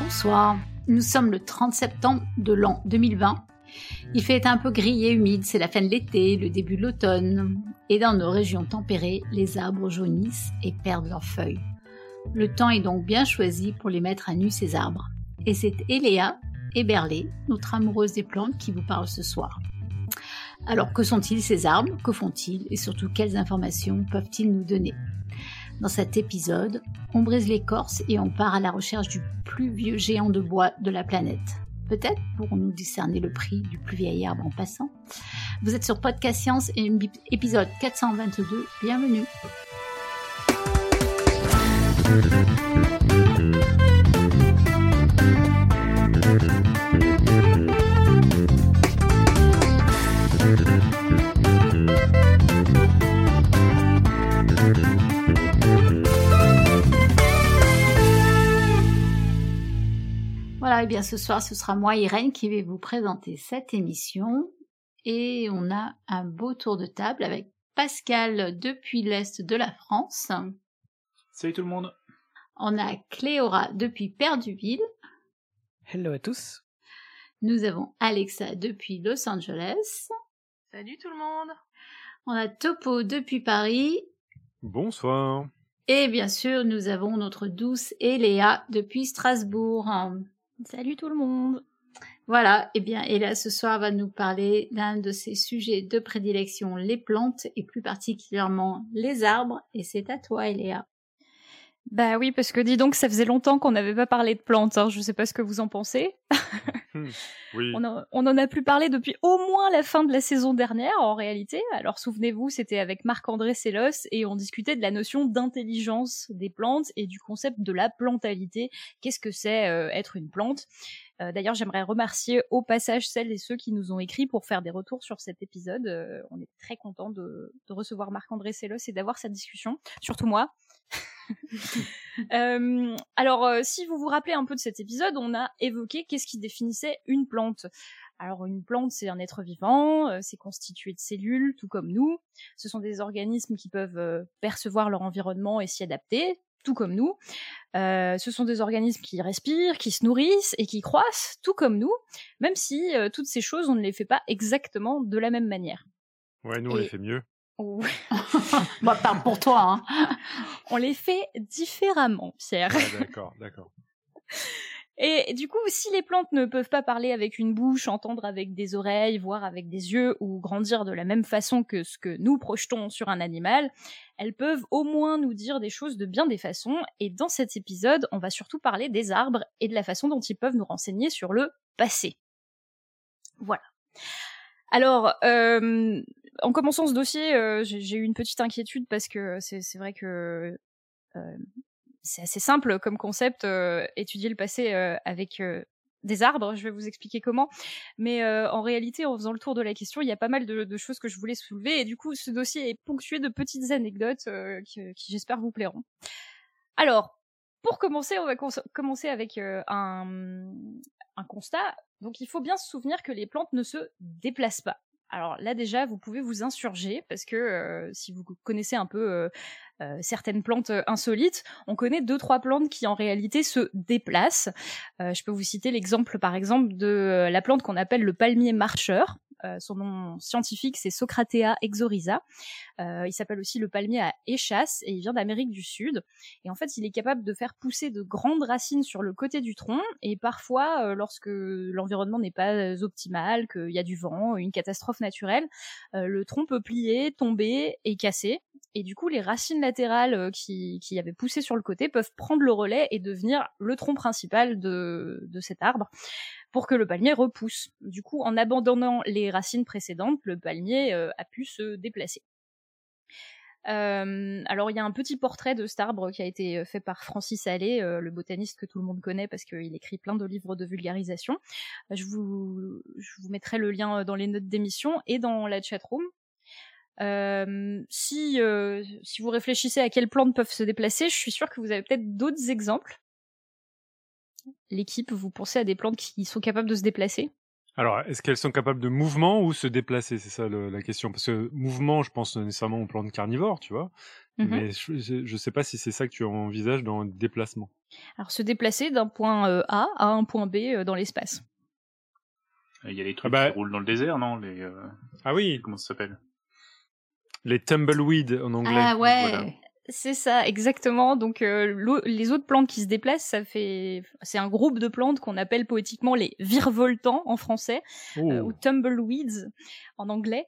Bonsoir, nous sommes le 30 septembre de l'an 2020. Il fait un peu gris et humide, c'est la fin de l'été, le début de l'automne. Et dans nos régions tempérées, les arbres jaunissent et perdent leurs feuilles. Le temps est donc bien choisi pour les mettre à nu ces arbres. Et c'est Eléa Berlé, notre amoureuse des plantes, qui vous parle ce soir. Alors que sont-ils ces arbres? Que font-ils? Et surtout quelles informations peuvent-ils nous donner? Dans cet épisode, on brise l'écorce et on part à la recherche du plus vieux géant de bois de la planète. Peut-être pour nous discerner le prix du plus vieil arbre en passant. Vous êtes sur Podcast Science et épisode 422. Bienvenue. Voilà, et bien ce soir, ce sera moi, Irène, qui vais vous présenter cette émission. Et on a un beau tour de table avec Pascal depuis l'Est de la France. Salut tout le monde. On a Cléora depuis Perduville. Hello à tous. Nous avons Alexa depuis Los Angeles. Salut tout le monde. On a Topo depuis Paris. Bonsoir. Et bien sûr, nous avons notre douce Eléa depuis Strasbourg. Salut tout le monde. Voilà, et eh bien Eléa ce soir va nous parler d'un de ses sujets de prédilection, les plantes et plus particulièrement les arbres. Et c'est à toi Eléa. Bah oui, parce que dis donc, ça faisait longtemps qu'on n'avait pas parlé de plantes. Hein. Je ne sais pas ce que vous en pensez. Hmm, on, en a plus parlé depuis au moins la fin de la saison dernière, en réalité. Alors souvenez-vous, c'était avec Marc-André Sellos et on discutait de la notion d'intelligence des plantes et du concept de la plantalité. Qu'est-ce que c'est euh, être une plante? Euh, D'ailleurs, j'aimerais remercier au passage celles et ceux qui nous ont écrit pour faire des retours sur cet épisode. Euh, on est très content de, de recevoir Marc-André Sellos et d'avoir cette discussion. Surtout moi. Euh, alors, euh, si vous vous rappelez un peu de cet épisode, on a évoqué qu'est-ce qui définissait une plante. Alors, une plante, c'est un être vivant, euh, c'est constitué de cellules, tout comme nous. Ce sont des organismes qui peuvent percevoir leur environnement et s'y adapter, tout comme nous. ce sont des organismes qui respirent, qui se nourrissent et qui croissent, tout comme nous, même si toutes ces choses, on ne les fait pas exactement de la même manière. Ouais, nous, on les fait mieux. Bah, parle pour toi. Hein. On les fait différemment, Pierre. Ah, d'accord, d'accord. Et du coup, si les plantes ne peuvent pas parler avec une bouche, entendre avec des oreilles, voir avec des yeux ou grandir de la même façon que ce que nous projetons sur un animal, elles peuvent au moins nous dire des choses de bien des façons. Et dans cet épisode, on va surtout parler des arbres et de la façon dont ils peuvent nous renseigner sur le passé. Voilà. Alors, euh, en commençant ce dossier, euh, j'ai eu une petite inquiétude parce que c'est vrai que euh, c'est assez simple comme concept, euh, étudier le passé avec des arbres, je vais vous expliquer comment. Mais en réalité, en faisant le tour de la question, il y a pas mal de, choses que je voulais soulever. Et du coup, ce dossier est ponctué de petites anecdotes qui, j'espère vous plairont. Alors, pour commencer, on va commencer avec un, un constat. Donc, il faut bien se souvenir que les plantes ne se déplacent pas. Alors là déjà, vous pouvez vous insurger parce que euh, si vous connaissez un peu euh, euh, certaines plantes insolites, on connaît deux trois plantes qui en réalité se déplacent. je peux vous citer l'exemple par exemple de la plante qu'on appelle le palmier marcheur. Euh, son nom scientifique, c'est Socratea exorisa. Euh, il s'appelle aussi le palmier à échasse et il vient d'Amérique du Sud. Et en fait, il est capable de faire pousser de grandes racines sur le côté du tronc. Et parfois, euh, lorsque l'environnement n'est pas optimal, qu'il y a du vent, une catastrophe naturelle, le tronc peut plier, tomber et casser. Et du coup, les racines latérales qui, qui avaient poussé sur le côté peuvent prendre le relais et devenir le tronc principal de, cet arbre pour que le palmier repousse. Du coup, en abandonnant les racines précédentes, le palmier euh, a pu se déplacer. Euh, alors il y a un petit portrait de cet arbre qui a été euh, fait par Francis Allais, le botaniste que tout le monde connaît parce qu'il écrit plein de livres de vulgarisation. Je vous, je vous mettrai le lien dans les notes d'émission et dans la chatroom. Euh, si, si vous réfléchissez à quelles plantes peuvent se déplacer, je suis sûre que vous avez peut-être d'autres exemples l'équipe, vous pensez à des plantes qui sont capables de se déplacer? Alors, est-ce qu'elles sont capables de mouvement ou se déplacer? C'est ça le, la question. Parce que mouvement, je pense nécessairement aux plantes carnivores, tu vois. Mhm. Mais je ne sais pas si c'est ça que tu envisages dans le déplacement. Alors se déplacer d'un point euh, A à un point B euh, dans l'espace. Il y a des trucs Ah bah- qui roulent dans le désert, non? Les, euh, Ah oui, Comment ça s'appelle? Les tumbleweeds en anglais. Ah ouais. Voilà. C'est ça, exactement. Donc euh, les autres plantes qui se déplacent, ça fait, c'est un groupe de plantes qu'on appelle poétiquement les virevoltants en français Oh. euh, ou tumbleweeds en anglais.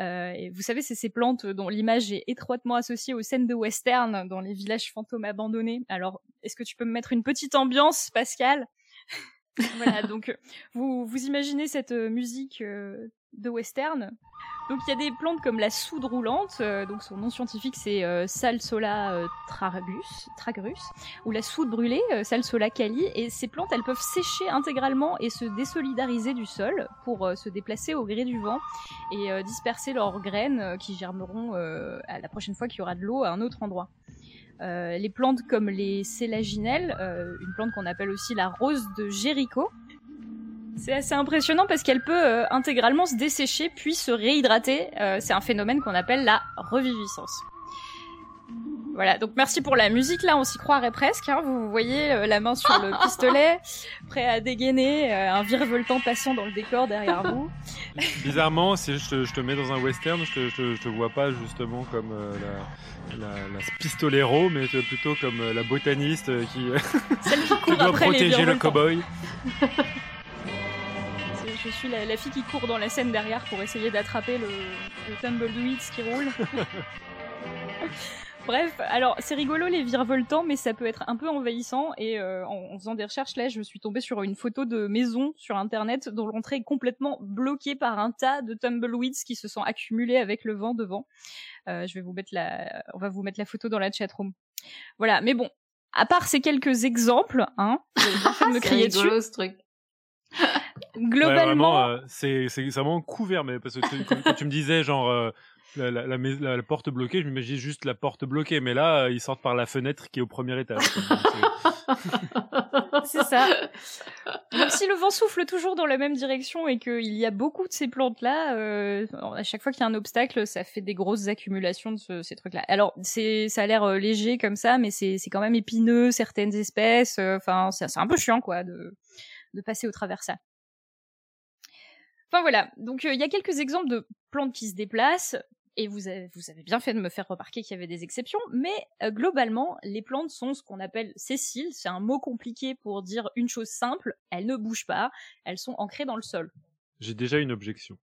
Euh, et vous savez, c'est ces plantes dont l'image est étroitement associée aux scènes de western dans les villages fantômes abandonnés. Alors, est-ce que tu peux me mettre une petite ambiance, Pascal? Voilà, donc vous, vous imaginez cette musique euh, de western. Donc il y a des plantes comme la soude roulante, euh, donc son nom scientifique c'est euh, Salsola euh, tragus, tragrus, ou la soude brûlée, euh, Salsola cali, et ces plantes elles peuvent sécher intégralement et se désolidariser du sol pour euh, se déplacer au gré du vent et disperser leurs graines qui germeront à la prochaine fois qu'il y aura de l'eau à un autre endroit. Les plantes comme les sélaginelles, une plante qu'on appelle aussi la rose de Jéricho, c'est assez impressionnant parce qu'elle peut euh, intégralement se dessécher puis se réhydrater. Euh, c'est un phénomène qu'on appelle la reviviscence. Voilà, donc merci pour la musique là, on s'y croirait presque. Hein, vous voyez euh, la main sur le pistolet, prêt à dégainer, euh, un virevoltant passant dans le décor derrière vous. Bizarrement, si je te, je te mets dans un western, je te, je te, je te vois pas justement comme euh, la, la, la pistolero, mais plutôt comme euh, la botaniste qui, qui doit protéger le cowboy. Je suis la, la fille qui court dans la scène derrière pour essayer d'attraper le, le tumbleweed qui roule. Bref, alors c'est rigolo les virevoltants, mais ça peut être un peu envahissant. Et euh, en, en faisant des recherches là, je suis tombée sur une photo de maison sur internet dont l'entrée est complètement bloquée par un tas de tumbleweeds qui se sont accumulés avec le vent devant. Euh, je vais vous mettre la, on va vous mettre la photo dans la chatroom. Voilà, mais bon, à part ces quelques exemples, hein, fait de me crier dessus. rigolo ce truc. Globalement, euh, c'est c'est c'est vraiment couvert, mais parce que tu- quand, quand tu me disais genre euh, la, la, la, porte bloquée, je m'imaginais juste la porte bloquée, mais là euh, ils sortent par la fenêtre qui est au premier étage. c'est- ça. Même si le vent souffle toujours dans la même direction et qu'il y a beaucoup de ces plantes-là, euh, à chaque fois qu'il y a un obstacle, ça fait des grosses accumulations de ce- ces trucs-là. Alors, c'est, ça a l'air euh, léger comme ça, mais c'est, c'est quand même épineux, certaines espèces. Enfin, c'est, c'est un peu chiant, quoi, de, de passer au travers ça. Enfin voilà, donc euh, il y a quelques exemples de plantes qui se déplacent, et vous avez, vous avez bien fait de me faire remarquer qu'il y avait des exceptions, mais euh, globalement, les plantes sont ce qu'on appelle sessiles, c'est un mot compliqué pour dire une chose simple, elles ne bougent pas, elles sont ancrées dans le sol. J'ai déjà une objection.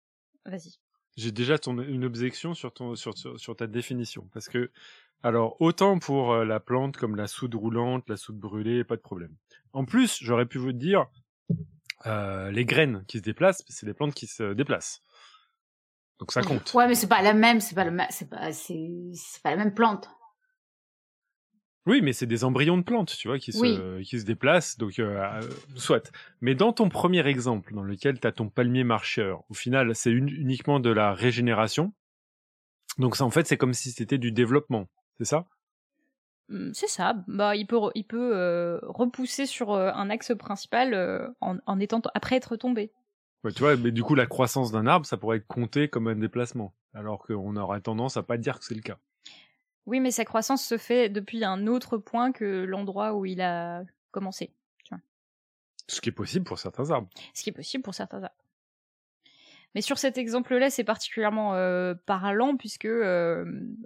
Vas-y. J'ai déjà ton, une objection sur, ton, sur, sur, sur ta définition. Parce que, alors, autant pour euh, la plante comme la soude roulante, la soude brûlée, pas de problème. En plus, j'aurais pu vous dire, euh, les graines qui se déplacent, c'est des plantes qui se déplacent. Donc ça compte. Ouais, mais c'est pas la même, c'est pas c'est pas, c'est, c'est pas la même plante. Oui, mais c'est des embryons de plantes, tu vois, qui se, Oui. qui se déplacent, donc euh, euh, soit. Mais dans ton premier exemple, dans lequel tu as ton palmier marcheur, au final, c'est uniquement de la régénération. Donc ça, en fait, c'est comme si c'était du développement, c'est ça? C'est ça. Bah, il peut, il peut euh, repousser sur euh, un axe principal euh, en, en étant après être tombé. Ouais, tu vois, mais du coup, la croissance d'un arbre, ça pourrait être compté comme un déplacement, alors qu'on aurait tendance à pas dire que c'est le cas. Oui, mais sa croissance se fait depuis un autre point que l'endroit où il a commencé. Ce qui est possible pour certains arbres. Ce qui est possible pour certains arbres. Mais sur cet exemple-là, c'est particulièrement euh, parlant puisque euh,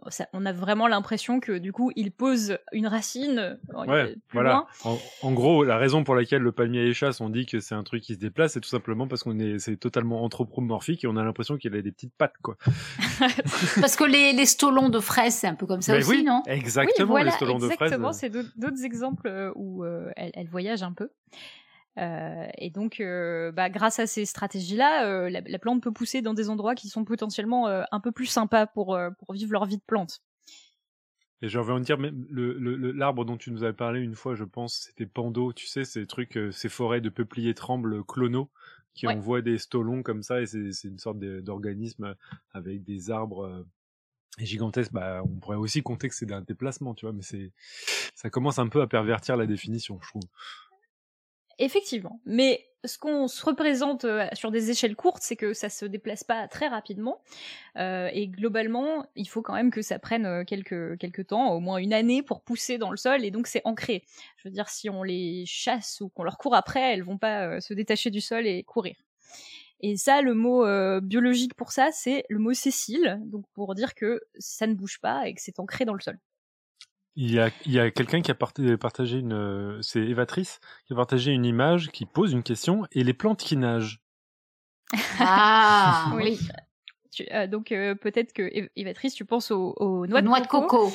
ça- on a vraiment l'impression que du coup, il pose une racine Ouais, voilà. En, en gros, la raison pour laquelle le palmier échasse, on dit que c'est un truc qui se déplace, c'est tout simplement parce qu'on est, c'est totalement anthropomorphique et on a l'impression qu'il a des petites pattes, quoi. Parce que les, les stolons de fraises, c'est un peu comme ça Mais aussi, oui, non? exactement, oui, voilà, les stolons de fraises. exactement. C'est d'autres d'autres exemples euh, où euh, elle, elle voyage un peu. Euh, et donc, euh, bah, grâce à ces stratégies-là, euh, la, la plante peut pousser dans des endroits qui sont potentiellement un peu plus sympas pour, pour vivre leur vie de plante. Et j'ai envie de dire, même l'arbre dont tu nous avais parlé une fois, je pense, c'était Pando, tu sais, ces trucs, ces forêts de peupliers trembles clonaux qui Ouais. envoient des stolons comme ça, et c'est, une sorte d'organisme avec des arbres gigantesques. Bah, on pourrait aussi compter que c'est un déplacement, tu vois, mais c'est, ça commence un peu à pervertir la définition, je trouve. Effectivement. Mais ce qu'on se représente euh, sur des échelles courtes, c'est que ça se déplace pas très rapidement. Euh, et globalement, il faut quand même que ça prenne euh, quelques, quelques temps, au moins une année, pour pousser dans le sol. Et donc, c'est ancré. Je veux dire, si on les chasse ou qu'on leur court après, elles vont pas se détacher du sol et courir. Et ça, le mot biologique pour ça, c'est le mot sessile, donc pour dire que ça ne bouge pas et que c'est ancré dans le sol. Il y a, il y a quelqu'un qui a partagé une, euh, c'est Evatrice, qui a partagé une image qui pose une question et les plantes qui nagent. Ah oui. Euh, donc euh, peut-être que Evatrice, tu penses aux, noix, de, coco,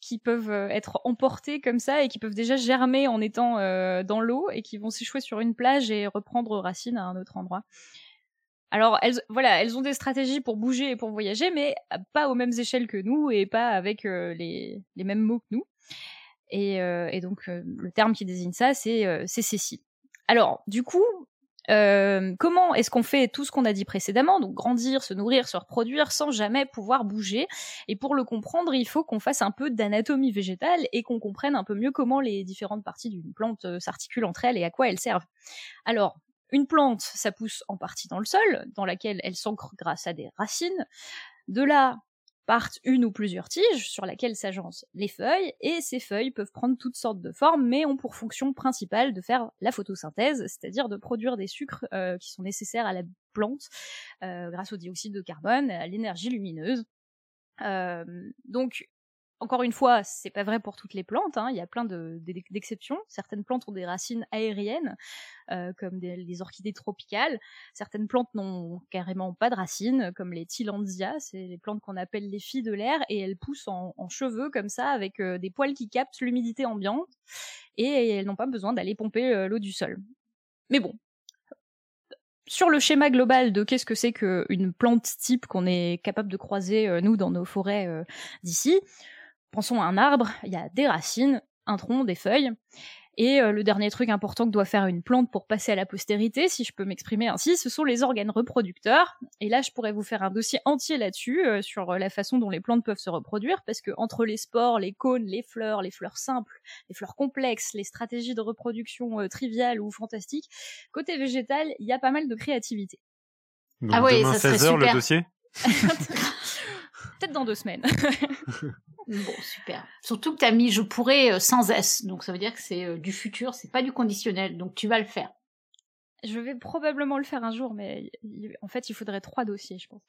qui peuvent être emportées comme ça et qui peuvent déjà germer en étant dans l'eau et qui vont s'échouer sur une plage et reprendre racine à un autre endroit. Alors, elles, voilà, elles ont des stratégies pour bouger et pour voyager, mais pas aux mêmes échelles que nous et pas avec euh, les, mêmes mots que nous. Et, euh, donc, euh, le terme qui désigne ça, c'est Cécile. Alors, du coup, comment est-ce qu'on fait tout ce qu'on a dit précédemment, donc grandir, se nourrir, se reproduire, sans jamais pouvoir bouger Et pour le comprendre, il faut qu'on fasse un peu d'anatomie végétale et qu'on comprenne un peu mieux comment les différentes parties d'une plante s'articulent entre elles et à quoi elles servent. Alors, une plante, ça pousse en partie dans le sol, dans laquelle elle s'ancre grâce à des racines. De là partent une ou plusieurs tiges sur laquelle s'agencent les feuilles, et ces feuilles peuvent prendre toutes sortes de formes, mais ont pour fonction principale de faire la photosynthèse, c'est-à-dire de produire des sucres euh, qui sont nécessaires à la plante euh, grâce au dioxyde de carbone, à l'énergie lumineuse. Euh, donc encore une fois, c'est pas vrai pour toutes les plantes. Hein. Il y a plein d'exceptions. Certaines plantes ont des racines aériennes, euh, comme les orchidées tropicales. Certaines plantes n'ont carrément pas de racines, comme les Tillandsia. C'est les plantes qu'on appelle les filles de l'air, et elles poussent en, cheveux comme ça, avec euh, des poils qui captent l'humidité ambiante, et elles n'ont pas besoin d'aller pomper euh, l'eau du sol. Mais bon, sur le schéma global de qu'est-ce que c'est qu'une plante type qu'on est capable de croiser, nous, dans nos forêts d'ici, Pensons à un arbre, il y a des racines, un tronc, des feuilles. Et euh, le dernier truc important que doit faire une plante pour passer à la postérité, si je peux m'exprimer ainsi, ce sont les organes reproducteurs. Et là, je pourrais vous faire un dossier entier là-dessus, euh, sur euh, la façon dont les plantes peuvent se reproduire, parce que entre les spores, les cônes, les fleurs, les fleurs simples, les fleurs complexes, les stratégies de reproduction triviales ou fantastiques, côté végétal, il y a pas mal de créativité. ah oui, ça 16 heures le dossier? Peut-être dans deux semaines. Bon, super. Surtout que tu as mis je pourrais euh, sans S, donc ça veut dire que c'est euh, du futur, c'est pas du conditionnel, donc tu vas le faire. Je vais probablement le faire un jour, mais en fait, il faudrait trois dossiers, je pense.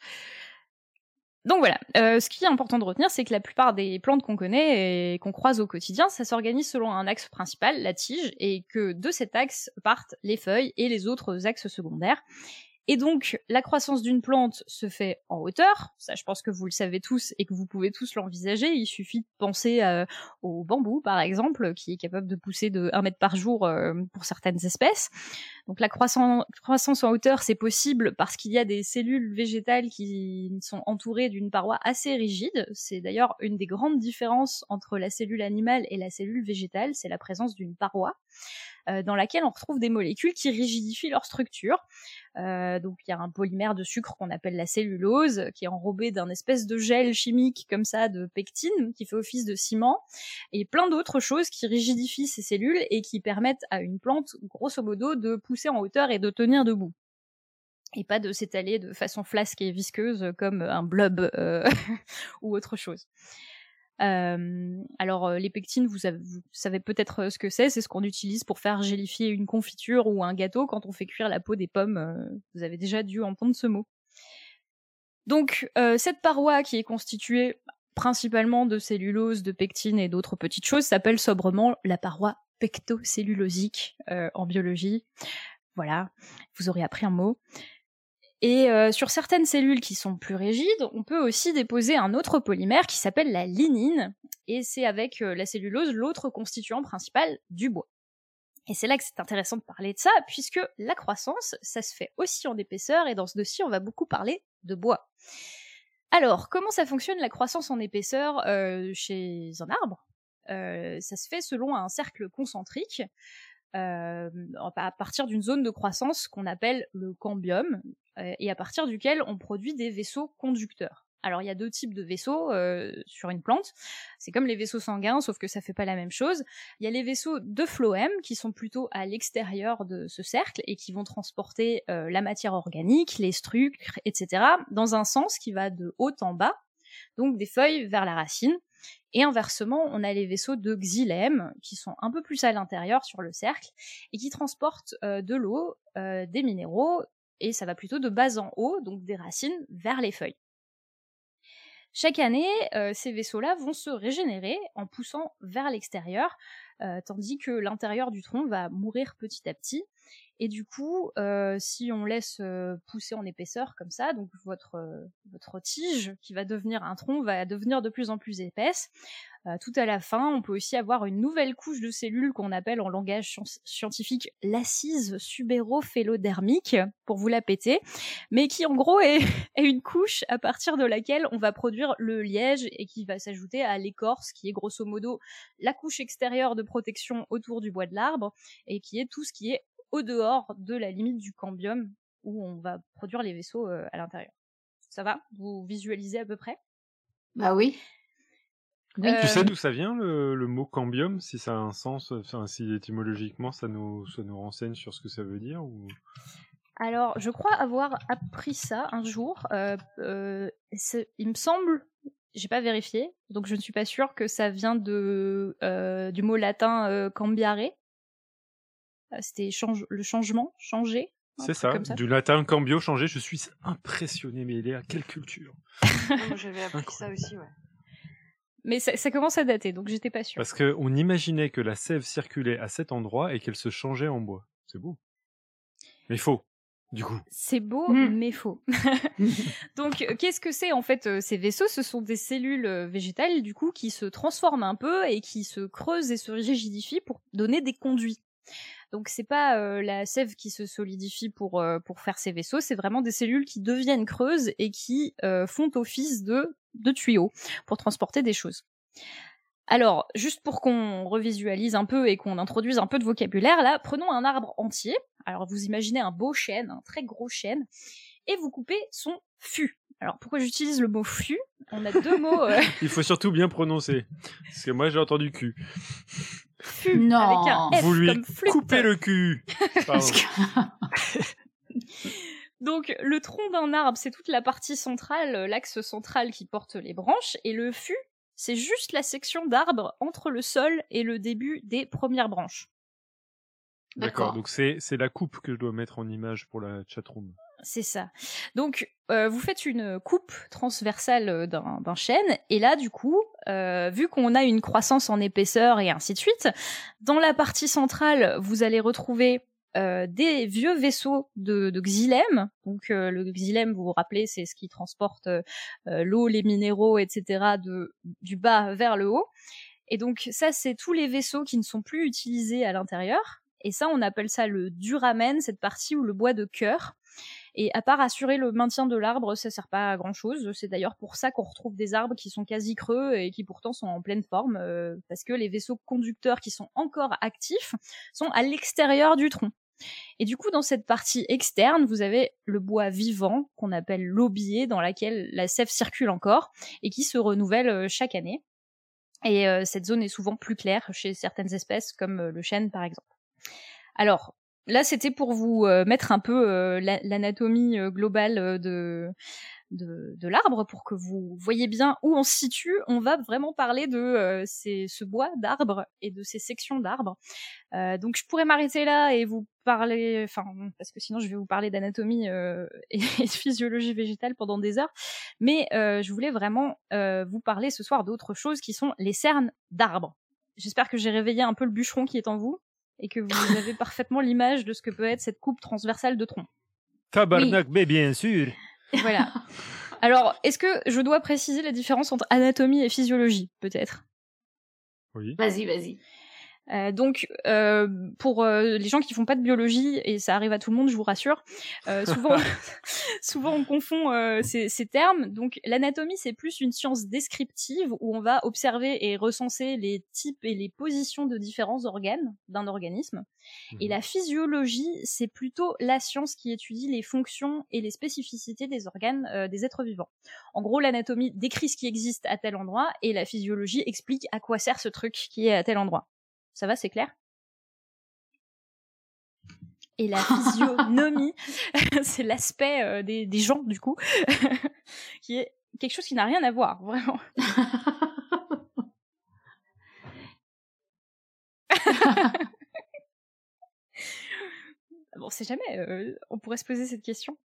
Donc voilà, euh, ce qui est important de retenir, c'est que la plupart des plantes qu'on connaît et qu'on croise au quotidien, ça s'organise selon un axe principal, la tige, et que de cet axe partent les feuilles et les autres axes secondaires. Et donc, la croissance d'une plante se fait en hauteur. Ça, je pense que vous le savez tous et que vous pouvez tous l'envisager. Il suffit de penser euh, au bambou, par exemple, qui est capable de pousser de 1 mètre par jour euh, pour certaines espèces. Donc, la croissance, en hauteur, c'est possible parce qu'il y a des cellules végétales qui sont entourées d'une paroi assez rigide. C'est d'ailleurs une des grandes différences entre la cellule animale et la cellule végétale, c'est la présence d'une paroi. Euh, dans laquelle on retrouve des molécules qui rigidifient leur structure. Euh, donc il y a un polymère de sucre qu'on appelle la cellulose, qui est enrobé d'un espèce de gel chimique comme ça de pectine, qui fait office de ciment, et plein d'autres choses qui rigidifient ces cellules et qui permettent à une plante, grosso modo, de pousser en hauteur et de tenir debout et pas de s'étaler de façon flasque et visqueuse comme un blob euh, ou autre chose. Euh, alors euh, les pectines, vous, savez peut-être euh, ce que c'est, c'est ce qu'on utilise pour faire gélifier une confiture ou un gâteau quand on fait cuire la peau des pommes. vous avez déjà dû entendre ce mot. Donc cette paroi qui est constituée principalement de cellulose, de pectine et d'autres petites choses s'appelle sobrement la paroi pectocellulosique en biologie. Voilà, vous aurez appris un mot. Et euh, sur certaines cellules qui sont plus rigides, on peut aussi déposer un autre polymère qui s'appelle la lignine, et c'est avec euh, la cellulose l'autre constituant principal du bois. Et c'est là que c'est intéressant de parler de ça, puisque la croissance, ça se fait aussi en épaisseur, et dans ce dossier, on va beaucoup parler de bois. Alors, comment ça fonctionne la croissance en épaisseur euh, chez un arbre? Ça se fait selon un cercle concentrique. Euh, à partir d'une zone de croissance qu'on appelle le cambium, euh, et à partir duquel on produit des vaisseaux conducteurs. Alors il y a deux types de vaisseaux euh, sur une plante. C'est comme les vaisseaux sanguins, sauf que ça fait pas la même chose. Il y a les vaisseaux de phloème qui sont plutôt à l'extérieur de ce cercle et qui vont transporter euh, la matière organique, les structures, etc. dans un sens qui va de haut en bas, donc des feuilles vers la racine. Et inversement, on a les vaisseaux de xylème qui sont un peu plus à l'intérieur sur le cercle et qui transportent euh, de l'eau, des minéraux et ça va plutôt de bas en haut, donc des racines, vers les feuilles. Chaque année, euh, ces vaisseaux-là vont se régénérer en poussant vers l'extérieur, euh, tandis que l'intérieur du tronc va mourir petit à petit. Et du coup, euh, si on laisse pousser en épaisseur comme ça, donc votre votre tige qui va devenir un tronc va devenir de plus en plus épaisse. Euh, tout à la fin, on peut aussi avoir une nouvelle couche de cellules qu'on appelle en langage scientifique l'assise subérophélodermique, pour vous la péter, mais qui en gros est, une couche à partir de laquelle on va produire le liège et qui va s'ajouter à l'écorce, qui est grosso modo la couche extérieure de protection autour du bois de l'arbre, et qui est tout ce qui est au dehors de la limite du cambium où on va produire les vaisseaux euh, à l'intérieur. Ça va? Vous visualisez à peu près? Bah oui. Tu sais euh, d'où ça vient le, mot cambium, si ça a un sens, enfin si étymologiquement ça nous, ça nous renseigne sur ce que ça veut dire ou... Alors, je crois avoir appris ça un jour. Euh, euh, il me semble, j'ai pas vérifié, donc je ne suis pas sûre que ça vient de du mot latin cambiare. C'était change, le changement, changer. C'est ça, du latin cambio, changer. Je suis impressionné, mais il est à quelle culture? J'avais appris ça aussi, ouais. Mais ça, commence à dater, donc j'étais pas sûre. Parce qu'on imaginait que la sève circulait à cet endroit et qu'elle se changeait en bois. C'est beau. Mais faux, du coup. C'est beau, hmm. mais faux. donc, euh, qu'est-ce que c'est en fait euh, ces vaisseaux? Ce sont des cellules euh, végétales, du coup, qui se transforment un peu et qui se creusent et se rigidifient pour donner des conduits. Donc c'est pas la sève qui se solidifie pour pour faire ces vaisseaux, c'est vraiment des cellules qui deviennent creuses et qui font office de de tuyaux pour transporter des choses. Alors, juste pour qu'on revisualise un peu et qu'on introduise un peu de vocabulaire, là, prenons un arbre entier. Alors, vous imaginez un beau chêne, un très gros chêne, et vous coupez son fût. Alors, pourquoi j'utilise le mot fût? On a deux mots. Euh, Il faut surtout bien prononcer, parce que moi j'ai entendu cul. Fût non. avec un F vous lui comme coupez le cul. Donc le tronc d'un arbre, c'est toute la partie centrale, euh, l'axe central qui porte les branches, et le fût, c'est juste la section d'arbre entre le sol et le début des premières branches. D'accord, donc c'est la coupe que je dois mettre en image pour la chatroom. C'est ça. Donc, euh, vous faites une coupe transversale euh, d'un chêne, et là, du coup, vu qu'on a une croissance en épaisseur et ainsi de suite, dans la partie centrale, vous allez retrouver euh, des vieux vaisseaux de, de xylème. Donc euh, le xylème, vous vous rappelez, c'est ce qui transporte euh, l'eau, les minéraux, etc. du bas vers le haut. Et donc ça, c'est tous les vaisseaux qui ne sont plus utilisés à l'intérieur. Et ça, on appelle ça le duramen, cette partie où le bois de cœur. Et à part assurer le maintien de l'arbre, ça sert pas à grand chose. C'est d'ailleurs pour ça qu'on retrouve des arbres qui sont quasi creux et qui pourtant sont en pleine forme, parce que les vaisseaux conducteurs qui sont encore actifs sont à l'extérieur du tronc. Et du coup, dans cette partie externe, vous avez le bois vivant qu'on appelle l'aubier, dans laquelle la sève circule encore et qui se renouvelle euh, chaque année. Et euh, cette zone est souvent plus claire chez certaines espèces, comme euh, le chêne par exemple. Alors, là, c'était pour vous mettre un peu l'anatomie globale de, de, l'arbre pour que vous voyez bien où on se situe. On va vraiment parler de euh, ce bois d'arbre et de ces sections d'arbres. Euh, donc je pourrais m'arrêter là et vous parler, enfin parce que sinon je vais vous parler d'anatomie euh, et, de physiologie végétale pendant des heures. Mais je voulais vraiment vous parler ce soir d'autres choses qui sont les cernes d'arbres. J'espère que j'ai réveillé un peu le bûcheron qui est en vous et que vous avez parfaitement l'image de ce que peut être cette coupe transversale de tronc. Tabarnak, mais bien sûr. Voilà. Alors, est-ce que je dois préciser la différence entre anatomie et physiologie, peut-être? Oui. Vas-y, vas-y. Euh, donc, euh, pour euh, les gens qui font pas de biologie, et ça arrive à tout le monde, je vous rassure, euh, souvent, souvent on confond euh, ces, ces termes. Donc, l'anatomie, c'est plus une science descriptive où on va observer et recenser les types et les positions de différents organes d'un organisme. Et Mhm. la physiologie, c'est plutôt la science qui étudie les fonctions et les spécificités des organes euh, des êtres vivants. En gros, l'anatomie décrit ce qui existe à tel endroit et la physiologie explique à quoi sert ce truc qui est à tel endroit. Ça va, c'est clair? Et la physionomie, c'est l'aspect euh, des, des gens, du coup, qui est quelque chose qui n'a rien à voir, vraiment. Bon, c'est jamais, euh, on pourrait se poser cette question.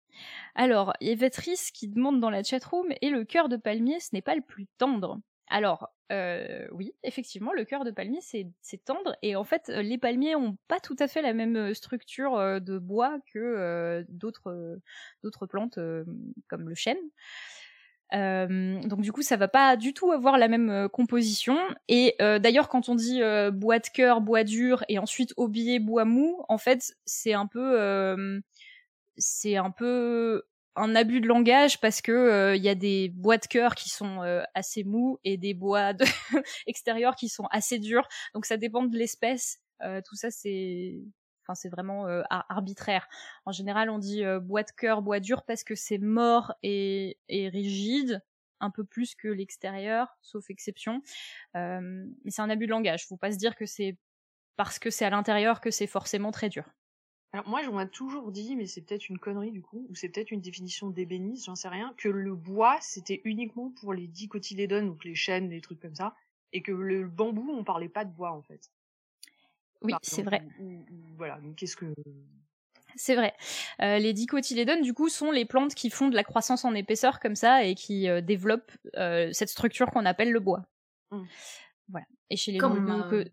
Alors, il y a Vetris qui demande dans la chatroom, et le cœur de palmier, ce n'est pas le plus tendre? Alors, euh, oui, effectivement, le cœur de palmier, c'est tendre, et en fait, les palmiers ont pas tout à fait la même euh, structure euh, de bois que d'autres plantes, comme le chêne. Donc du coup, ça va pas du tout avoir la même composition. Et d'ailleurs, quand on dit bois de cœur, bois dur, et ensuite aubier, bois mou, en fait, c'est un peu, c'est un peu un abus de langage parce que euh, il y a des bois de cœur qui sont euh, assez mous et des bois de extérieurs qui sont assez durs. Donc ça dépend de l'espèce. Euh, tout ça, c'est Enfin, c'est vraiment ar- arbitraire. En général, on dit bois de cœur, bois dur parce que c'est mort et, rigide, un peu plus que l'extérieur, sauf exception. Mais c'est un abus de langage. Faut pas se dire que c'est parce que c'est à l'intérieur que c'est forcément très dur. Alors moi, on m'a toujours dit, mais c'est peut-être une connerie du coup, ou c'est peut-être une définition d'ébéniste, j'en sais rien, que le bois c'était uniquement pour les dicotylédones, donc les chênes, les trucs comme ça, et que le bambou, on parlait pas de bois en fait. Oui, c'est vrai. ou- voilà, donc qu'est-ce que C'est vrai. Euh, les dicotylédones, du coup, sont les plantes qui font de la croissance en épaisseur comme ça et qui euh, développent euh, cette structure qu'on appelle le bois. Mm. Voilà. Et chez les Comme, euh,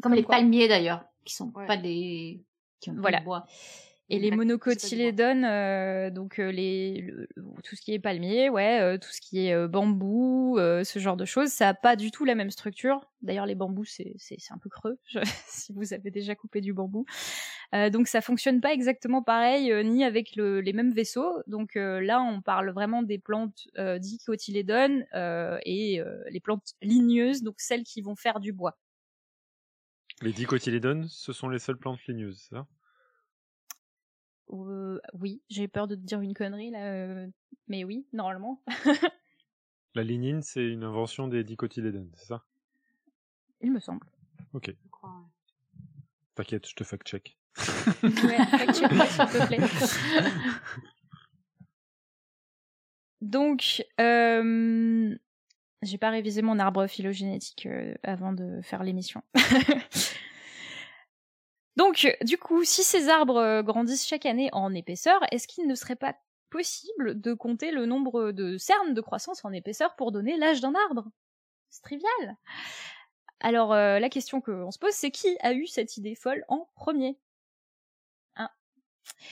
Comme les palmiers d'ailleurs, qui sont Ouais. pas des. Qui ont pas Voilà. de bois. Et les monocotylédones, euh, donc euh, les, le- tout ce qui est palmier, ouais, euh, tout ce qui est euh, bambou, euh, ce genre de choses, ça a pas du tout la même structure. D'ailleurs, les bambous, c'est c'est c'est un peu creux, je- si vous avez déjà coupé du bambou. Euh, donc ça fonctionne pas exactement pareil, ni avec le- les mêmes vaisseaux. Donc euh, là, on parle vraiment des plantes euh, dicotylédones euh, et euh, les plantes ligneuses, donc celles qui vont faire du bois. Les dicotylédones, ce sont les seules plantes ligneuses, c'est ça? Euh, oui, j'ai peur de te dire une connerie là, euh, mais oui, normalement. La lignine, c'est une invention des dicotylédones, c'est ça? Il me semble. Ok, je crois, ouais. t'inquiète, je te fact-check. Ouais, fact-check-moi, s'il te plaît. Donc, euh, j'ai pas révisé mon arbre phylogénétique euh, avant de faire l'émission. Donc, du coup, si ces arbres euh, grandissent chaque année en épaisseur, est-ce qu'il ne serait pas possible de compter le nombre de cernes de croissance en épaisseur pour donner l'âge d'un arbre? C'est trivial. Alors, euh, la question qu'on se pose, c'est qui a eu cette idée folle en premier?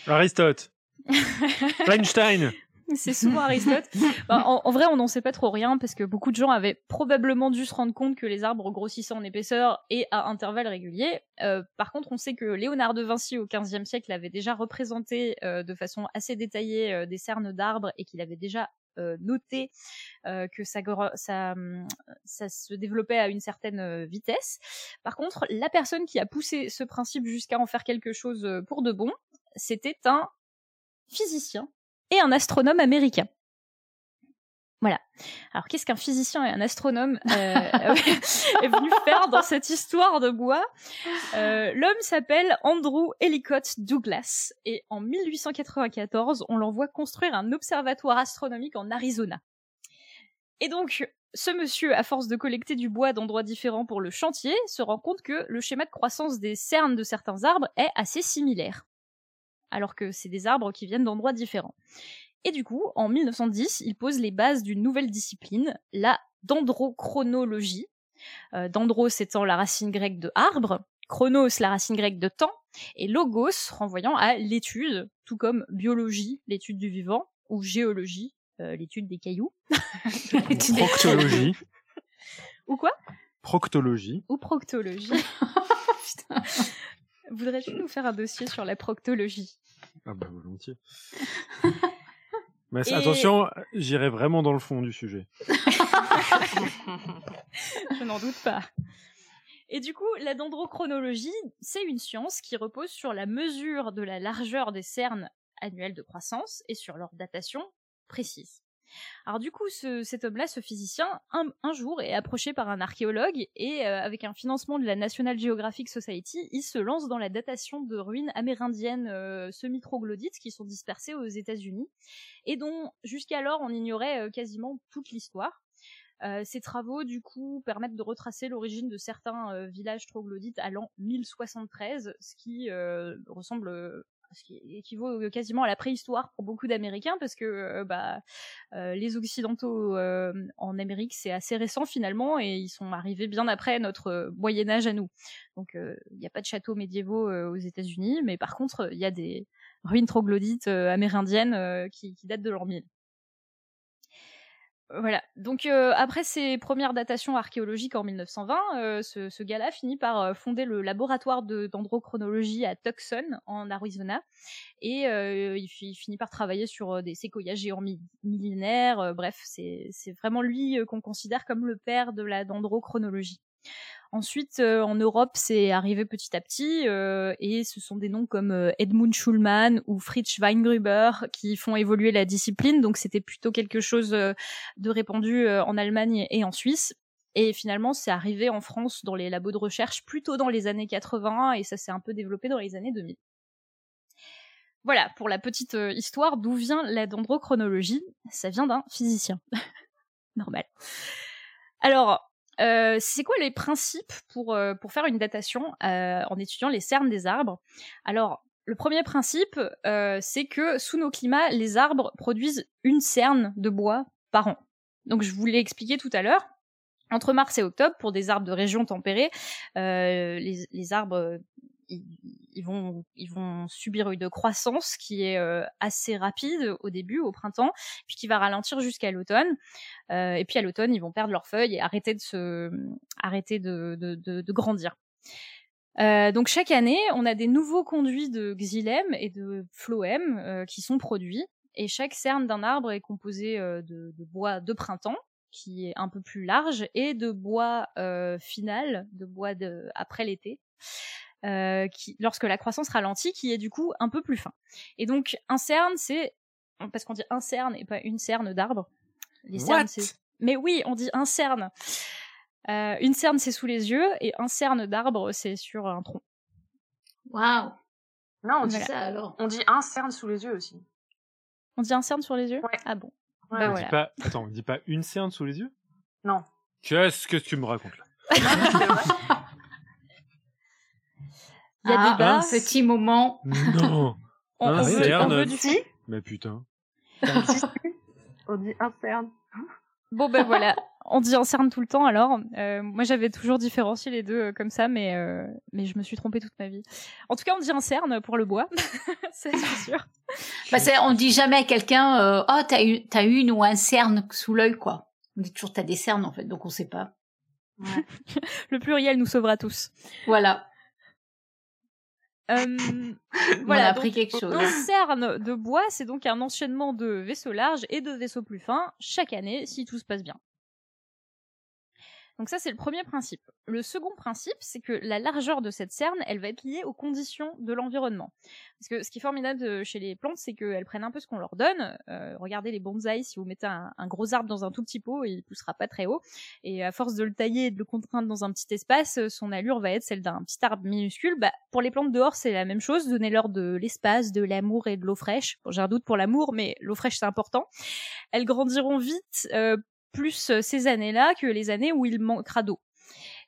Aristote. Einstein C'est souvent Aristote. Bah, en, en vrai, on n'en sait pas trop rien parce que beaucoup de gens avaient probablement dû se rendre compte que les arbres grossissaient en épaisseur et à intervalles réguliers. Euh, par contre, on sait que Léonard de Vinci au XVe siècle avait déjà représenté euh, de façon assez détaillée euh, des cernes d'arbres et qu'il avait déjà noté que ça, ça, ça se développait à une certaine vitesse. Par contre, la personne qui a poussé ce principe jusqu'à en faire quelque chose pour de bon, c'était un physicien et un astronome américain. Voilà. Alors, qu'est-ce qu'un physicien et un astronome euh, est venu faire dans cette histoire de bois? Euh, L'homme s'appelle Andrew Ellicott Douglas et en 1894, on l'envoie construire un observatoire astronomique en Arizona. Et donc, ce monsieur, à force de collecter du bois d'endroits différents pour le chantier, se rend compte que le schéma de croissance des cernes de certains arbres est assez similaire. Alors que c'est des arbres qui viennent d'endroits différents. Et du coup, en 1910, il pose les bases d'une nouvelle discipline, la dendrochronologie. Euh, dendros étant la racine grecque de arbre, chronos la racine grecque de temps, et logos renvoyant à l'étude, tout comme biologie, l'étude du vivant, ou géologie, euh, l'étude des cailloux. Proctologie. Ou quoi? Proctologie. Ou proctologie. Voudrais-tu nous faire un dossier sur la proctologie? Ah bah volontiers. Mais Et- attention, j'irai vraiment dans le fond du sujet. Je n'en doute pas. Et du coup, la dendrochronologie, c'est une science qui repose sur la mesure de la largeur des cernes annuelles de croissance et sur leur datation précise. Alors du coup, ce- cet homme-là, ce physicien, un, jour est approché par un archéologue et euh, avec un financement de la National Geographic Society, il se lance dans la datation de ruines amérindiennes euh, semi-troglodytes qui sont dispersées aux États-Unis et dont jusqu'alors on ignorait euh, quasiment toute l'histoire. Ces travaux, du coup, permettent de retracer l'origine de certains villages troglodytes à l'an 1073, ce qui ressemble, ce qui équivaut quasiment à la préhistoire pour beaucoup d'Américains, parce que euh, bah, euh, les Occidentaux euh, en Amérique, c'est assez récent finalement, et ils sont arrivés bien après notre euh, Moyen Âge à nous. Donc, euh, il n'y a pas de châteaux médiévaux euh, aux États-Unis, mais par contre, il y a des ruines troglodytes euh, amérindiennes euh, qui, qui datent de l'an 1000. Voilà. Donc euh, après ces premières datations archéologiques en 1920, euh, ce, ce gars-là finit par euh, fonder le laboratoire de dendrochronologie à Tucson en Arizona et il, fi- il finit par travailler sur des séquoias géants mi- millénaires. bref, c'est vraiment lui qu'on considère comme le père de la dendrochronologie. Ensuite, euh, en Europe, c'est arrivé petit à petit, euh, et ce sont des noms comme euh, Edmund Schulman ou Fritz Weingruber qui font évoluer la discipline. Donc, c'était plutôt quelque chose euh, de répandu euh, en Allemagne et en Suisse. Et finalement, c'est arrivé en France dans les labos de recherche plutôt dans les années 80 et ça s'est un peu développé dans les années 2000. Voilà, pour la petite euh, histoire d'où vient la dendrochronologie, ça vient d'un physicien. Normal. Alors, euh, c'est quoi les principes pour, euh, pour faire une datation euh, en étudiant les cernes des arbres? Alors, le premier principe, c'est que sous nos climats, les arbres produisent une cerne de bois par an. Donc, je vous l'ai expliqué tout à l'heure. Entre mars et octobre, pour des arbres de région tempérée, les, arbres ils, vont subir une croissance qui est euh, assez rapide au début, au printemps, puis qui va ralentir jusqu'à l'automne. Euh, et puis à l'automne, ils vont perdre leurs feuilles et arrêter de grandir. Euh, donc chaque année, on a des nouveaux conduits de xylème et de phloème qui sont produits. Et chaque cerne d'un arbre est composée euh, de, bois de printemps, qui est un peu plus large, et de bois final, de bois après l'été, qui, lorsque la croissance ralentit, qui est du coup un peu plus fin. Et donc un cerne, c'est parce qu'on dit un cerne et pas une cerne d'arbre. Les cernes, c'est mais oui, on dit un cerne. Euh, une cerne, c'est sous les yeux, et un cerne d'arbre, c'est sur un tronc. Waouh. Non, on dit, ça alors. on dit un cerne sous les yeux aussi. On dit un cerne sur les yeux? Ouais. Ah bon. Ouais, Bah On dit voilà. pas... Attends, on dit pas une cerne sous les yeux? Non. Qu'est-ce que tu me racontes là? Il y a Ah, des bas. un petit moment. Non On, Un on veut, cerne. on veut du. Mais putain. on dit un cerne. Bon ben voilà, on dit un cerne tout le temps alors. Euh, moi j'avais toujours différencié les deux euh, comme ça, mais euh, mais je me suis trompée toute ma vie. En tout cas, on dit un cerne pour le bois, ça c'est sûr. Bah, c'est- on dit jamais à quelqu'un, euh, oh, t'as eu, t'as une ou un cerne sous l'œil, quoi. On dit toujours, t'as des cernes, en fait, donc on sait pas. Le pluriel nous sauvera tous. Voilà. Euh, on voilà, a appris donc, quelque chose. Un cerne de bois, c'est donc un enchaînement de vaisseaux larges et de vaisseaux plus fins chaque année si tout se passe bien. Donc ça, c'est le premier principe. Le second principe, c'est que la largeur de cette cerne, elle va être liée aux conditions de l'environnement. Parce que ce qui est formidable de- chez les plantes, c'est qu'elles prennent un peu ce qu'on leur donne. Euh, regardez les bonsaïs, si vous mettez un, gros arbre dans un tout petit pot, il poussera pas très haut. Et à force de le tailler et de le contraindre dans un petit espace, son allure va être celle d'un petit arbre minuscule. Bah, pour les plantes dehors, c'est la même chose. Donnez-leur de l'espace, de l'amour et de l'eau fraîche. Bon, j'ai un doute pour l'amour, mais l'eau fraîche, c'est important. Elles grandiront vite, euh, plus euh, ces années-là que les années où il manquera d'eau.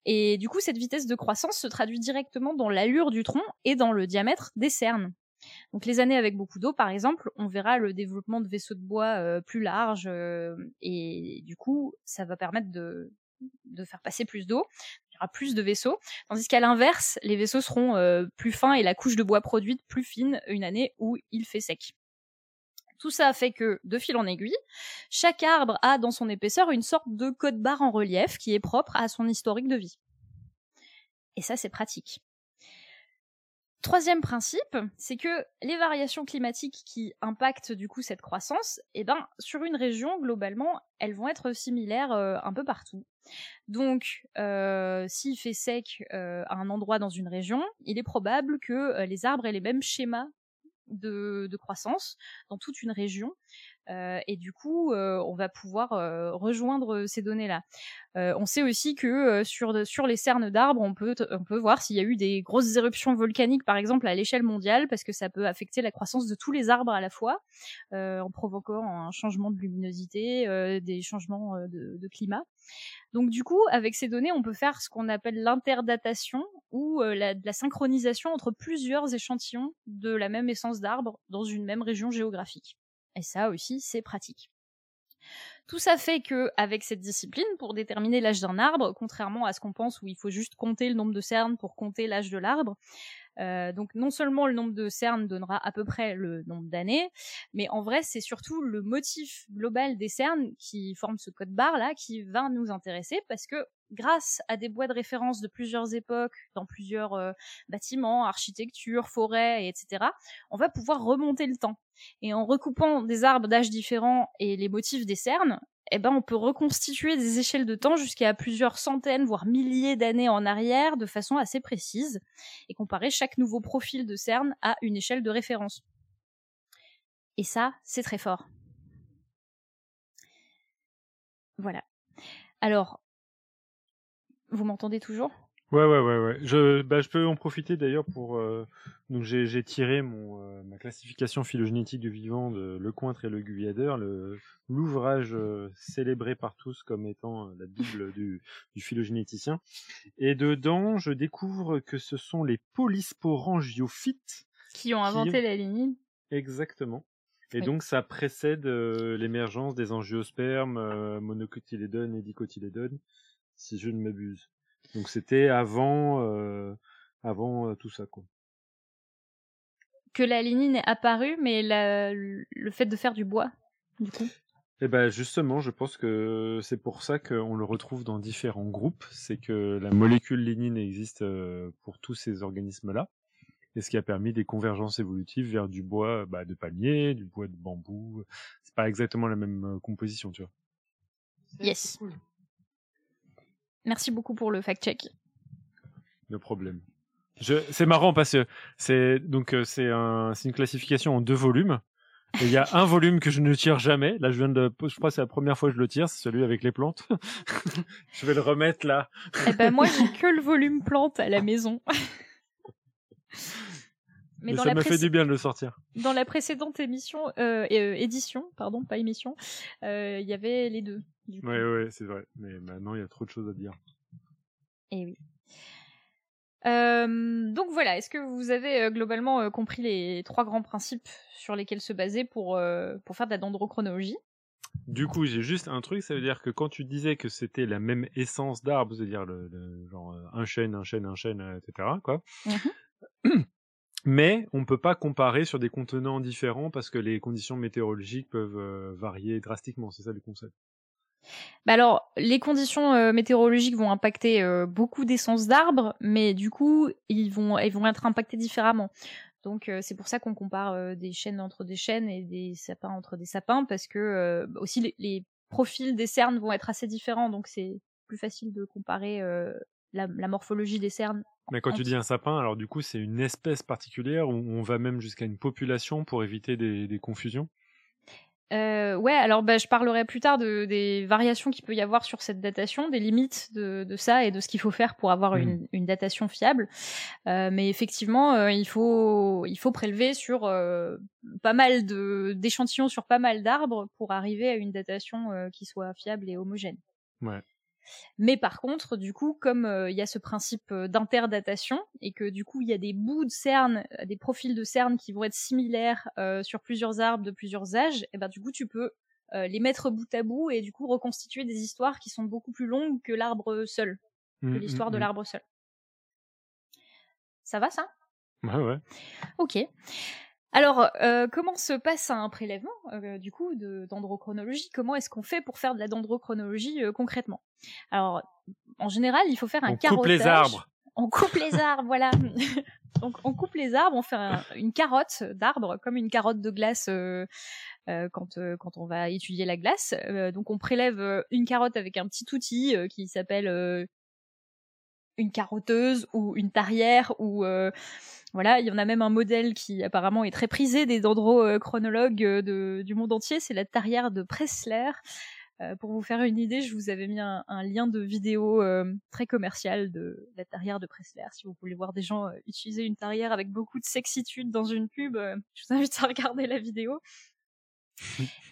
Et du coup, cette vitesse de croissance se traduit directement dans l'allure du tronc et dans le diamètre des cernes. Donc les années avec beaucoup d'eau, par exemple, on verra le développement de vaisseaux de bois euh, plus larges euh, et du coup, ça va permettre de, faire passer plus d'eau. Il y aura plus de vaisseaux. Tandis qu'à l'inverse, les vaisseaux seront plus fins et la couche de bois produite plus fine une année où il fait sec. Tout ça fait que, de fil en aiguille, chaque arbre a dans son épaisseur une sorte de code barre en relief qui est propre à son historique de vie. Et ça, c'est pratique. Troisième principe, c'est que les variations climatiques qui impactent du coup cette croissance, eh ben sur une région globalement, elles vont être similaires euh, un peu partout. Donc, euh, s'il fait sec euh, à un endroit dans une région, il est probable que les arbres aient les mêmes schémas de, croissance dans toute une région. Euh, et du coup, euh, on va pouvoir euh, rejoindre ces données-là. on sait aussi que sur, les cernes d'arbres, on peut, voir s'il y a eu des grosses éruptions volcaniques, par exemple, à l'échelle mondiale, parce que ça peut affecter la croissance de tous les arbres à la fois, en provoquant un changement de luminosité, des changements de, de, climat. Donc du coup, avec ces données, on peut faire ce qu'on appelle l'interdatation ou la, la, synchronisation entre plusieurs échantillons de la même essence d'arbre dans une même région géographique. Et ça aussi, c'est pratique. Tout ça fait que, avec cette discipline, pour déterminer l'âge d'un arbre, contrairement à ce qu'on pense où il faut juste compter le nombre de cernes pour compter l'âge de l'arbre, euh, donc non seulement le nombre de cernes donnera à peu près le nombre d'années, mais en vrai c'est surtout le motif global des cernes qui forment ce code barre là qui va nous intéresser parce que grâce à des bois de référence de plusieurs époques, dans plusieurs euh, bâtiments, architecture, forêts, etc., on va pouvoir remonter le temps. Et en recoupant des arbres d'âge différents et les motifs des cernes, eh ben, on peut reconstituer des échelles de temps jusqu'à plusieurs centaines, voire milliers d'années en arrière de façon assez précise, et comparer chaque nouveau profil de cerne à une échelle de référence. Et ça, c'est très fort. Voilà. Alors, vous m'entendez toujours? Ouais, ouais, ouais, ouais. Je, bah, je peux en profiter d'ailleurs pour. Euh, donc, j'ai, tiré mon euh, ma classification phylogénétique du vivant de Lecointre et Le Guyader, le l'ouvrage euh, célébré par tous comme étant la bible du, du phylogénéticien. Et dedans, je découvre que ce sont les polysporangiophytes qui ont inventé la lignine. Exactement. Et donc, ça précède l'émergence des angiospermes, monocotylédones et dicotylédones, si je ne m'abuse. Donc c'était avant, euh, avant euh, tout ça, quoi. Que la lignine est apparue, mais le fait de faire du bois, du coup? Eh ben justement, je pense que c'est pour ça qu'on le retrouve dans différents groupes. C'est que la molécule lignine existe euh, pour tous ces organismes-là, et ce qui a permis des convergences évolutives vers du bois bah, de palmier, du bois de bambou. C'est pas exactement la même composition, tu vois. Yes. Merci beaucoup pour le fact-check. No problème. C'est marrant parce que c'est donc euh, c'est un, une classification en deux volumes. Il y a un volume que je ne tire jamais. Là, je viens de, je crois que c'est la première fois que je le tire, c'est celui avec les plantes. je vais le remettre là. Eh ben moi, j'ai que le volume plante à la maison. Mais, ça me fait du bien de le sortir. Dans la précédente émission, euh, euh, édition, pardon, pas émission, il y avait les deux. Oui, ouais, c'est vrai. Mais maintenant, il y a trop de choses à dire. Eh oui. Euh, donc voilà, est-ce que vous avez euh, globalement euh, compris les trois grands principes sur lesquels se baser pour, pour faire de la dendrochronologie? Du coup, j'ai juste un truc, ça veut dire que quand tu disais que c'était la même essence d'arbre, c'est-à-dire le, genre un chêne, un chêne, un chêne, etc. Quoi. Mm-hmm. Mais on peut pas comparer sur des contenants différents parce que les conditions météorologiques peuvent varier drastiquement, c'est ça le concept. Bah alors, les conditions euh, météorologiques vont impacter euh, beaucoup d'essences d'arbres, mais du coup, ils vont, ils vont être impactés différemment. Donc, euh, c'est pour ça qu'on compare des chênes entre des chênes et des sapins entre des sapins, parce que aussi les, profils des cernes vont être assez différents, donc c'est plus facile de comparer la, morphologie des cernes. Mais quand tu dis un sapin, alors du coup, c'est une espèce particulière où on va même jusqu'à une population pour éviter des confusions? Euh, ouais, alors bah, je parlerai plus tard de, des variations qu'il peut y avoir sur cette datation, des limites de, de ça et de ce qu'il faut faire pour avoir une, une, datation fiable. Euh, mais effectivement, euh, il faut il faut prélever sur euh, pas mal d'échantillons sur pas mal d'arbres pour arriver à une datation qui soit fiable et homogène. Ouais. Mais par contre, du coup, comme euh, il y a ce principe euh, d'interdatation et que du coup il y a des bouts de cernes, euh, des profils de cernes qui vont être similaires sur plusieurs arbres de plusieurs âges, et ben du coup tu peux les mettre bout à bout et du coup reconstituer des histoires qui sont beaucoup plus longues que l'arbre seul, que mmh, l'histoire de mmh, mmh. l'arbre seul. Ça va ça? Ouais ouais. Ok. Alors, euh, comment se passe un prélèvement, euh, du coup, de dendrochronologie Comment est-ce qu'on fait pour faire de la dendrochronologie euh, concrètement? Alors, en général, il faut faire un On carottage. coupe les arbres. On coupe les arbres, voilà. Donc, on coupe les arbres, on fait un- une carotte d'arbre, comme une carotte de glace euh, euh, quand, euh, quand on va étudier la glace. Euh, donc, on prélève une carotte avec un petit outil euh, qui s'appelle euh, une carotteuse ou une tarière ou euh, voilà, il y en a même un modèle qui apparemment est très prisé des dendrochronologues euh, de, du monde entier, c'est la tarière de Pressler. Euh, pour vous faire une idée, je vous avais mis un, lien de vidéo euh, très commercial de la tarière de Pressler. Si vous voulez voir des gens euh, utiliser une tarière avec beaucoup de sexitude dans une pub, euh, je vous invite à regarder la vidéo.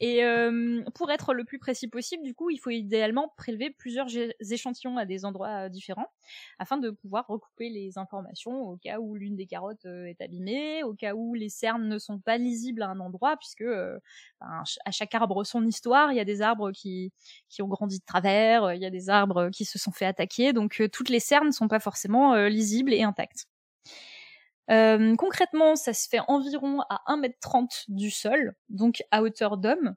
Et euh, pour être le plus précis possible, du coup, il faut idéalement prélever plusieurs échantillons à des endroits euh, différents afin de pouvoir recouper les informations au cas où l'une des carottes euh, est abîmée, au cas où les cernes ne sont pas lisibles à un endroit, puisque ben, à chaque arbre son histoire. Il y a des arbres qui, qui ont grandi de travers, il y a des arbres qui se sont fait attaquer, donc toutes les cernes ne sont pas forcément lisibles et intactes. Euh, concrètement, ça se fait environ à 1m30 du sol, donc à hauteur d'homme.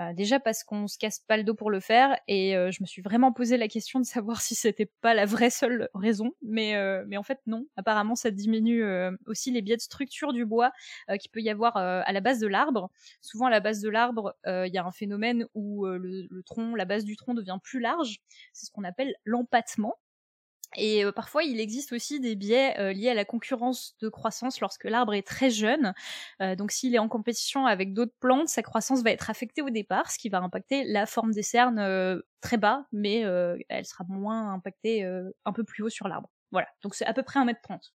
Euh, déjà parce qu'on se casse pas le dos pour le faire, et euh, je me suis vraiment posé la question de savoir si c'était pas la vraie seule raison, mais, en fait non. Apparemment, ça diminue aussi les biais de structure du bois qu'il peut y avoir à la base de l'arbre. Souvent, à la base de l'arbre, il y a un phénomène où le tronc, la base du tronc devient plus large. C'est ce qu'on appelle l'empattement. Et euh, parfois, il existe aussi des biais euh, liés à la concurrence de croissance lorsque l'arbre est très jeune. Euh, donc, s'il est en compétition avec d'autres plantes, sa croissance va être affectée au départ, ce qui va impacter la forme des cernes euh, très bas, mais euh, elle sera moins impactée euh, un peu plus haut sur l'arbre. Voilà, donc c'est à peu près 1m30.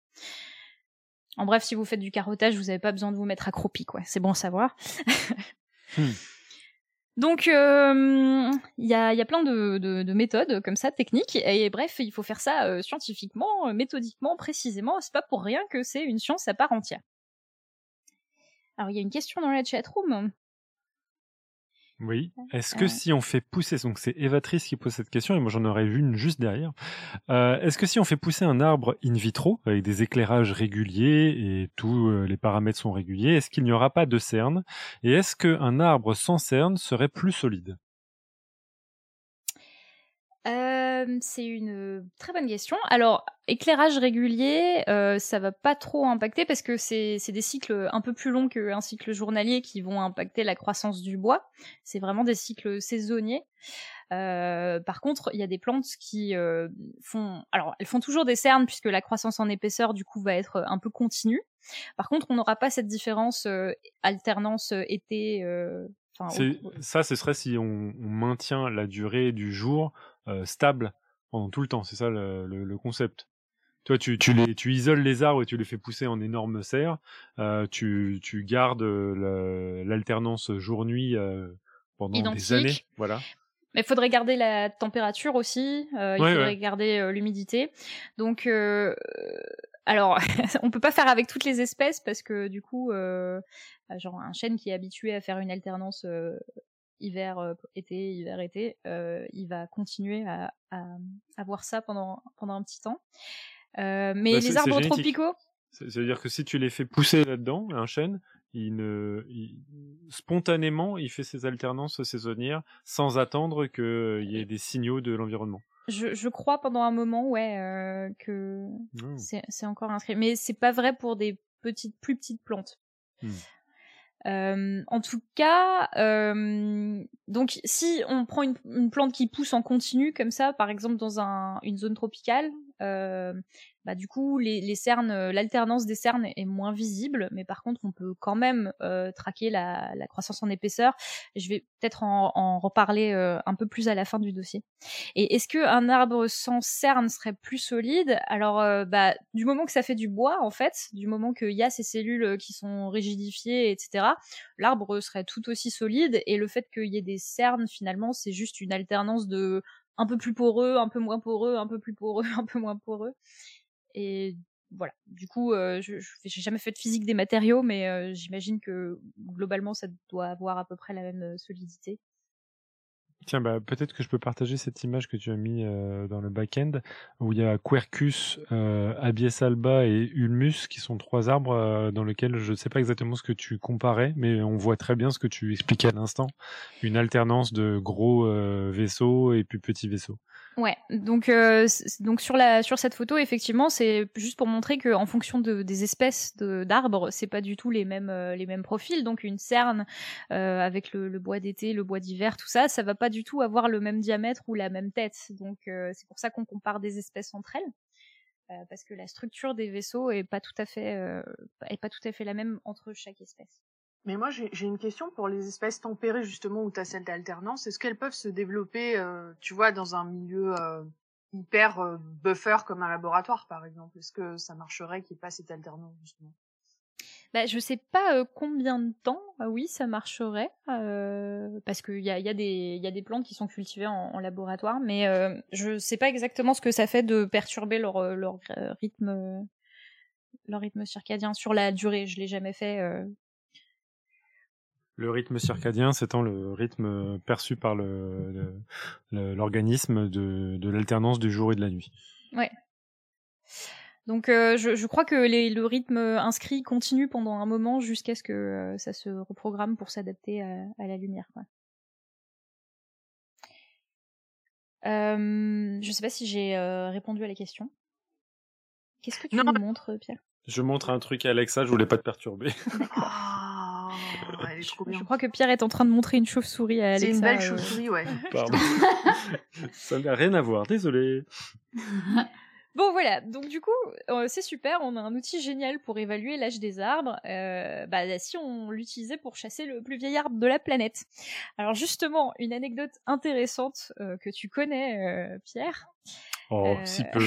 En bref, si vous faites du carottage, vous n'avez pas besoin de vous mettre accroupi, quoi. C'est bon à savoir. Hmm. Donc, euh, il y, a, y a plein de, de- de méthodes comme ça, techniques, et bref, il faut faire ça euh, scientifiquement, euh, méthodiquement, précisément. C'est pas pour rien que c'est une science à part entière. Alors, il y a une question dans la chatroom. Oui. Est-ce que si on fait pousser, donc c'est Evatrice qui pose cette question, et moi j'en aurais vu une juste derrière. Euh, Est-ce que si on fait pousser un arbre in vitro, avec des éclairages réguliers et tous euh, les paramètres sont réguliers, est-ce qu'il n'y aura pas de cernes Et est-ce qu'un arbre sans cernes serait plus solide? Euh, c'est une très bonne question. Alors, éclairage régulier, euh, ça va pas trop impacter parce que c'est c'est des cycles un peu plus longs qu'un cycle journalier qui vont impacter la croissance du bois. C'est vraiment des cycles saisonniers. Euh, par contre, il y a des plantes qui euh, font, alors elles font toujours des cernes puisque la croissance en épaisseur du coup va être un peu continue. Par contre, on n'aura pas cette différence euh, alternance été. euh, enfin, Ça, ce serait si on, on maintient la durée du jour euh, stable pendant tout le temps. C'est ça le, le- le concept. Toi, tu, tu, les, tu isoles les arbres et tu les fais pousser en énormes serres. Euh, tu, tu gardes euh, l'alternance jour-nuit euh, pendant Identique. des années. Voilà. Mais il faudrait garder la température aussi, euh, il Ouais, faudrait ouais. garder euh, l'humidité. Donc, euh, alors, on peut pas faire avec toutes les espèces parce que du coup, euh, genre un chêne qui est habitué à faire une alternance euh, hiver, euh, été, hiver, été, euh, il va continuer à, à, à voir ça pendant, pendant un petit temps. Euh, mais Bah, les arbres tropicaux, C'est- C'est-à-dire que si tu les fais pousser là-dedans, un chêne, il ne, il- spontanément, il fait ses alternances saisonnières sans attendre qu'il y ait des signaux de l'environnement. je, je crois pendant un moment, ouais, euh, que Oh. C'est c'est encore inscrit. Mais c'est pas vrai pour des petites, plus petites plantes. Hmm. Euh, en tout cas, euh, donc si on prend une, plante qui pousse en continu comme ça, par exemple dans un, une zone tropicale, bah du coup les, les cernes, euh, l'alternance des cernes est moins visible, mais par contre on peut quand même euh, traquer la, la croissance en épaisseur. Je vais peut-être en, en reparler euh, un peu plus à la fin du dossier. Et est-ce que un arbre sans cerne serait plus solide? Alors, euh, bah, du moment que ça fait du bois, en fait, du moment qu'il y a ces cellules euh, qui sont rigidifiées, etc., l'arbre serait tout aussi solide. Et le fait qu'il y ait des cernes, finalement, c'est juste une alternance de un peu plus poreux, un peu moins poreux, un peu plus poreux, un peu moins poreux. Et voilà. Du coup, euh, je j'ai jamais fait de physique des matériaux, mais euh, j'imagine que globalement, ça doit avoir à peu près la même euh, solidité. Tiens, bah, peut-être que je peux partager cette image que tu as mis euh, dans le back-end, où il y a Quercus, euh, Abies alba et Ulmus, qui sont trois arbres euh, dans lesquels je ne sais pas exactement ce que tu comparais, mais on voit très bien ce que tu expliquais à l'instant, une alternance de gros euh, vaisseaux et plus petits vaisseaux. Ouais, donc euh, donc sur la sur cette photo effectivement c'est juste pour montrer que en fonction de, des espèces de- d'arbres c'est pas du tout les mêmes euh, les mêmes profils donc une cerne euh, avec le, le bois d'été le bois d'hiver tout ça ça va pas du tout avoir le même diamètre ou la même tête donc c'est pour ça qu'on compare des espèces entre elles parce que la structure des vaisseaux est pas tout à fait est pas tout à fait la même entre chaque espèce. Mais moi, j'ai une question pour les espèces tempérées, justement, où tu as celle d'alternance. Est-ce qu'elles peuvent se développer, euh, tu vois, dans un milieu euh, hyper euh, buffer comme un laboratoire, par exemple? Est-ce que ça marcherait qu'il n'y ait pas cette alternance, justement? Bah, je sais pas euh, combien de temps, ah oui, ça marcherait, euh, parce qu'il y a, y, a des- y a des plantes qui sont cultivées en, en laboratoire, mais euh, je sais pas exactement ce que ça fait de perturber leur, euh, leur euh, rythme, euh, leur rythme circadien sur la durée. Je l'ai jamais fait. Euh. Le rythme circadien, c'est le rythme perçu par le- le- le- l'organisme de, de l'alternance du jour et de la nuit. Ouais. Donc euh, je, je crois que les, le rythme inscrit continue pendant un moment jusqu'à ce que euh, ça se reprogramme pour s'adapter à, à la lumière. Quoi. Euh, je sais pas si j'ai euh, répondu à la question. Qu'est-ce que tu Non. nous montres, Pierre? Je montre un truc à Alexa, je voulais pas te perturber. Elle est trop bien. Je crois que Pierre est en train de montrer une chauve-souris à Alexa. C'est une belle euh, chauve-souris, ouais. Pardon. Ça n'a rien à voir, désolé. Bon voilà, donc du coup, euh, c'est super, on a un outil génial pour évaluer l'âge des arbres, euh, bah, si on l'utilisait pour chasser le plus vieil arbre de la planète. Alors justement, une anecdote intéressante euh, que tu connais, euh, Pierre. Oh, Euh. si peu.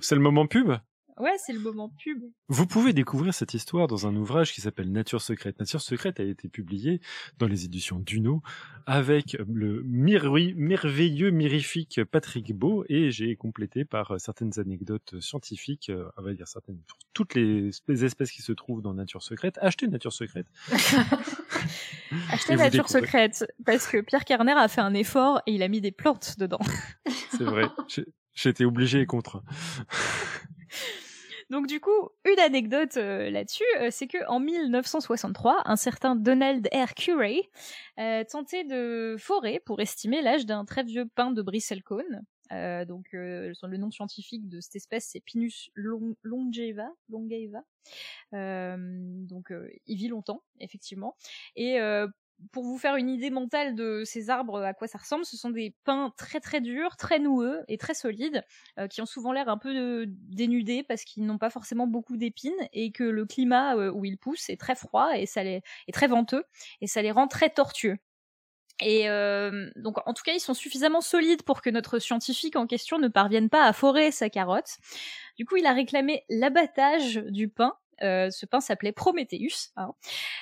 C'est le moment pub? Ouais, c'est le moment pub. Vous pouvez découvrir cette histoire dans un ouvrage qui s'appelle Nature secrète. Nature secrète a été publié dans les éditions Duno avec le merveilleux, mirifique Patrick Beau et j'ai complété par euh, certaines anecdotes scientifiques, euh, on va dire certaines, pour toutes les espèces- qui se trouvent dans Nature secrète. Achetez Nature secrète. Achetez Nature. Secrète, parce que Pierre Kerner a fait un effort et il a mis des plantes dedans. C'est vrai. Été obligé et contraint. Donc du coup, une anecdote euh, là-dessus, euh, c'est que en 1963, un certain Donald R. Curey euh, tentait de forer pour estimer l'âge d'un très vieux pin de bristlecone. Euh, donc euh, le nom scientifique de cette espèce c'est Pinus long- longeva, longeva. Euh, donc il vit longtemps effectivement. Et pour vous faire une idée mentale de ces arbres, à quoi ça ressemble, ce sont des pins très très durs, très noueux et très solides, euh, qui ont souvent l'air un peu euh, dénudés parce qu'ils n'ont pas forcément beaucoup d'épines et que le climat euh, où ils poussent est très froid et ça les est très venteux et ça les rend très tortueux. Et donc, en tout cas, ils sont suffisamment solides pour que notre scientifique en question ne parvienne pas à forer sa carotte. Du coup, il a réclamé l'abattage du pain. Euh, ce pain s'appelait Prometheus, hein.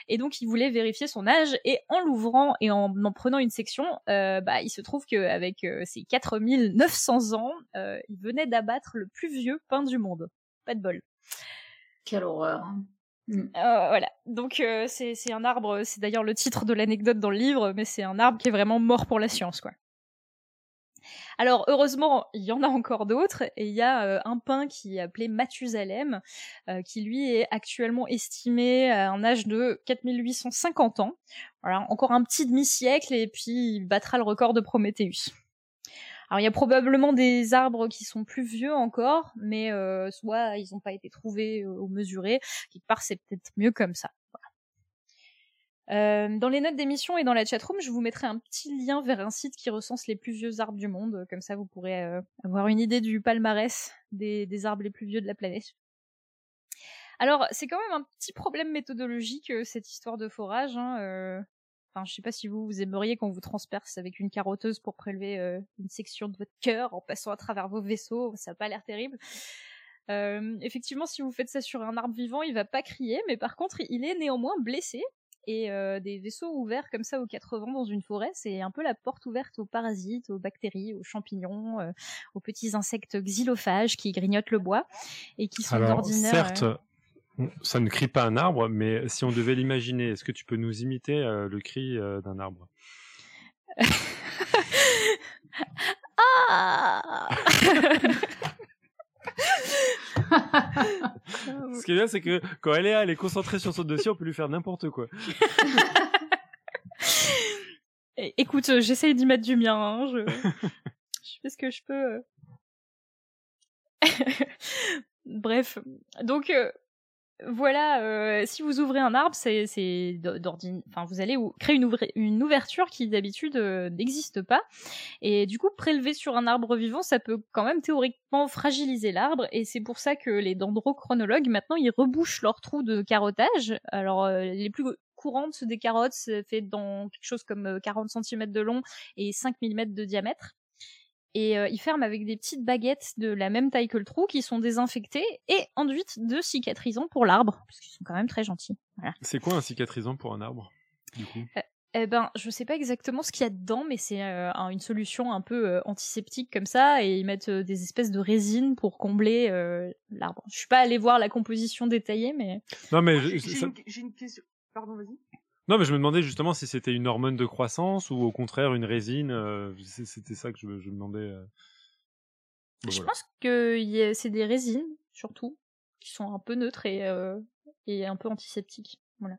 et donc il voulait vérifier son âge. Et en l'ouvrant et en en prenant une section, euh, bah, il se trouve qu'avec euh, ses 4900 ans, euh, il venait d'abattre le plus vieux pain du monde. Pas de bol. Quelle horreur. Mm. Euh, voilà. Donc euh, c'est c'est un arbre, c'est d'ailleurs le titre de l'anecdote dans le livre, mais c'est un arbre qui est vraiment mort pour la science, quoi. Alors heureusement, il y en a encore d'autres, et il y a euh, un pin qui est appelé Mathusalem, euh, qui lui est actuellement estimé à un âge de 4850 ans. Voilà, encore un petit demi-siècle, et puis il battra le record de Prométhéeus. Alors il y a probablement des arbres qui sont plus vieux encore, mais euh, soit ils n'ont pas été trouvés ou mesurés, quelque part c'est peut-être mieux comme ça. Euh, dans les notes d'émission et dans la chatroom, je vous mettrai un petit lien vers un site qui recense les plus vieux arbres du monde, comme ça vous pourrez euh, avoir une idée du palmarès des, des arbres les plus vieux de la planète. Alors c'est quand même un petit problème méthodologique euh, cette histoire de forage. Hein, euh, Enfin, je sais pas si vous, vous aimeriez qu'on vous transperce avec une carotteuse pour prélever euh, une section de votre cœur en passant à travers vos vaisseaux. Ça n'a pas l'air terrible. Effectivement, si vous faites ça sur un arbre vivant, il va pas crier, mais par contre, il est néanmoins blessé. Et euh, des vaisseaux ouverts comme ça aux quatre vents dans une forêt, c'est un peu la porte ouverte aux parasites, aux bactéries, aux champignons, euh, aux petits insectes xylophages qui grignotent le bois et qui sont Alors, d'ordinaire. certes, euh, ça ne crie pas un arbre, mais si on devait l'imaginer, est-ce que tu peux nous imiter euh, le cri euh, d'un arbre? Ah Ce qui est bien, c'est que quand elle est elle est concentrée sur son dossier, on peut lui faire n'importe quoi. É- Écoute, euh, j'essaye d'y mettre du mien. hein, Je... je fais ce que je peux. euh. Bref, donc euh, voilà. euh, si vous ouvrez un arbre, c'est c'est. Enfin, vous allez créer une, ouverture qui d'habitude euh, n'existe pas. Et du coup, prélever sur un arbre vivant, ça peut quand même théoriquement fragiliser l'arbre. Et c'est pour ça que les dendrochronologues maintenant ils rebouchent leurs trous de carottage. Alors euh, les plus courantes des carottes, c'est fait dans quelque chose comme euh, 40 cm de long et 5 mm de diamètre. Et euh, ils ferment avec des petites baguettes de la même taille que le trou qui sont désinfectées et enduites de cicatrisants pour l'arbre, parce qu'ils sont quand même très gentils. Voilà. C'est quoi un cicatrisant pour un arbre, du coup? Eh ben, je sais pas exactement ce qu'il y a dedans, mais c'est euh, un- une solution un peu euh, antiseptique comme ça, et ils mettent euh, des espèces de résine pour combler euh, l'arbre. Je suis pas allée voir la composition détaillée, mais Non, mais J'ai je- j'ai ça- une, j'ai une question. Pardon, vas-y. Non, mais je me demandais justement si c'était une hormone de croissance ou au contraire une résine. euh, C'était ça que je, me- je me demandais. euh. Bon, je voilà. pense que c'est des résines, surtout, qui sont un peu neutres et, euh, et un peu antiseptiques. Voilà.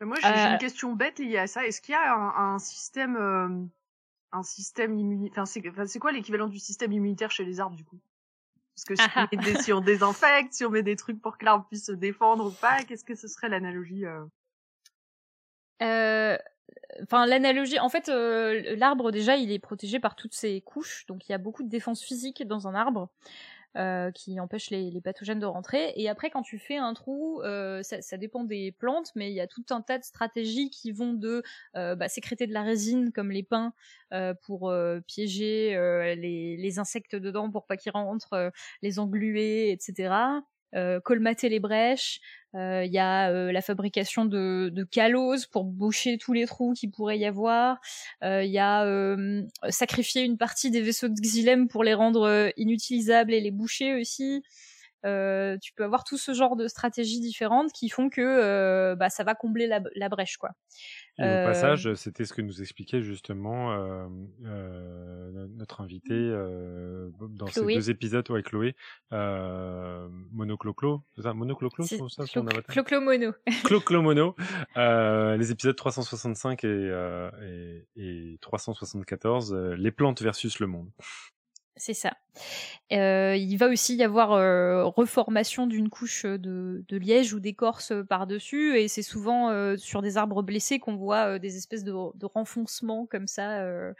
Mais Moi, j'ai j'ai Euh, une question bête liée à ça. Est-ce qu'il y a un, un système, euh, un système immunitaire Enfin, c'est enfin, c'est quoi l'équivalent du système immunitaire chez les arbres, du coup? Parce que si, on met des, si on désinfecte, si on met des trucs pour que l'arbre puisse se défendre ou pas, qu'est-ce que ce serait l'analogie euh Euh, Enfin, l'analogie, en fait, euh, l'arbre déjà, il est protégé par toutes ses couches, donc il y a beaucoup de défense physique dans un arbre euh, qui empêche les, pathogènes de rentrer. Et après, quand tu fais un trou, euh, ça, dépend des plantes, mais il y a tout un tas de stratégies qui vont de euh, bah, sécréter de la résine comme les pins euh, pour euh, piéger euh, les, les insectes dedans pour pas qu'ils rentrent, euh, les engluer, etc. Euh, colmater les brèches. Euh, Il y a euh, la fabrication de, de caloses pour boucher tous les trous qu'il pourrait y avoir. Euh, Il y a euh, sacrifier une partie des vaisseaux de xylème pour les rendre euh, inutilisables et les boucher aussi. Euh, tu peux avoir tout ce genre de stratégies différentes qui font que euh, bah, ça va combler la, la brèche, quoi. Et au Euh, passage, c'était ce que nous expliquait justement euh, euh, notre invité euh, dans Chloé. ces deux épisodes avec Chloé. Euh, Monocloclo, c'est ça? Monocloclo, C'est ça son avatar? Clo-Clo-Mono. Clo-Clo-Mono. Euh, les épisodes 365 et, euh, et, et 374, euh, les plantes versus le monde. C'est ça. Euh, il va aussi y avoir euh, reformation d'une couche de, de liège ou d'écorce par-dessus, et c'est souvent euh, sur des arbres blessés qu'on voit euh, des espèces de, de renfoncements comme ça, euh,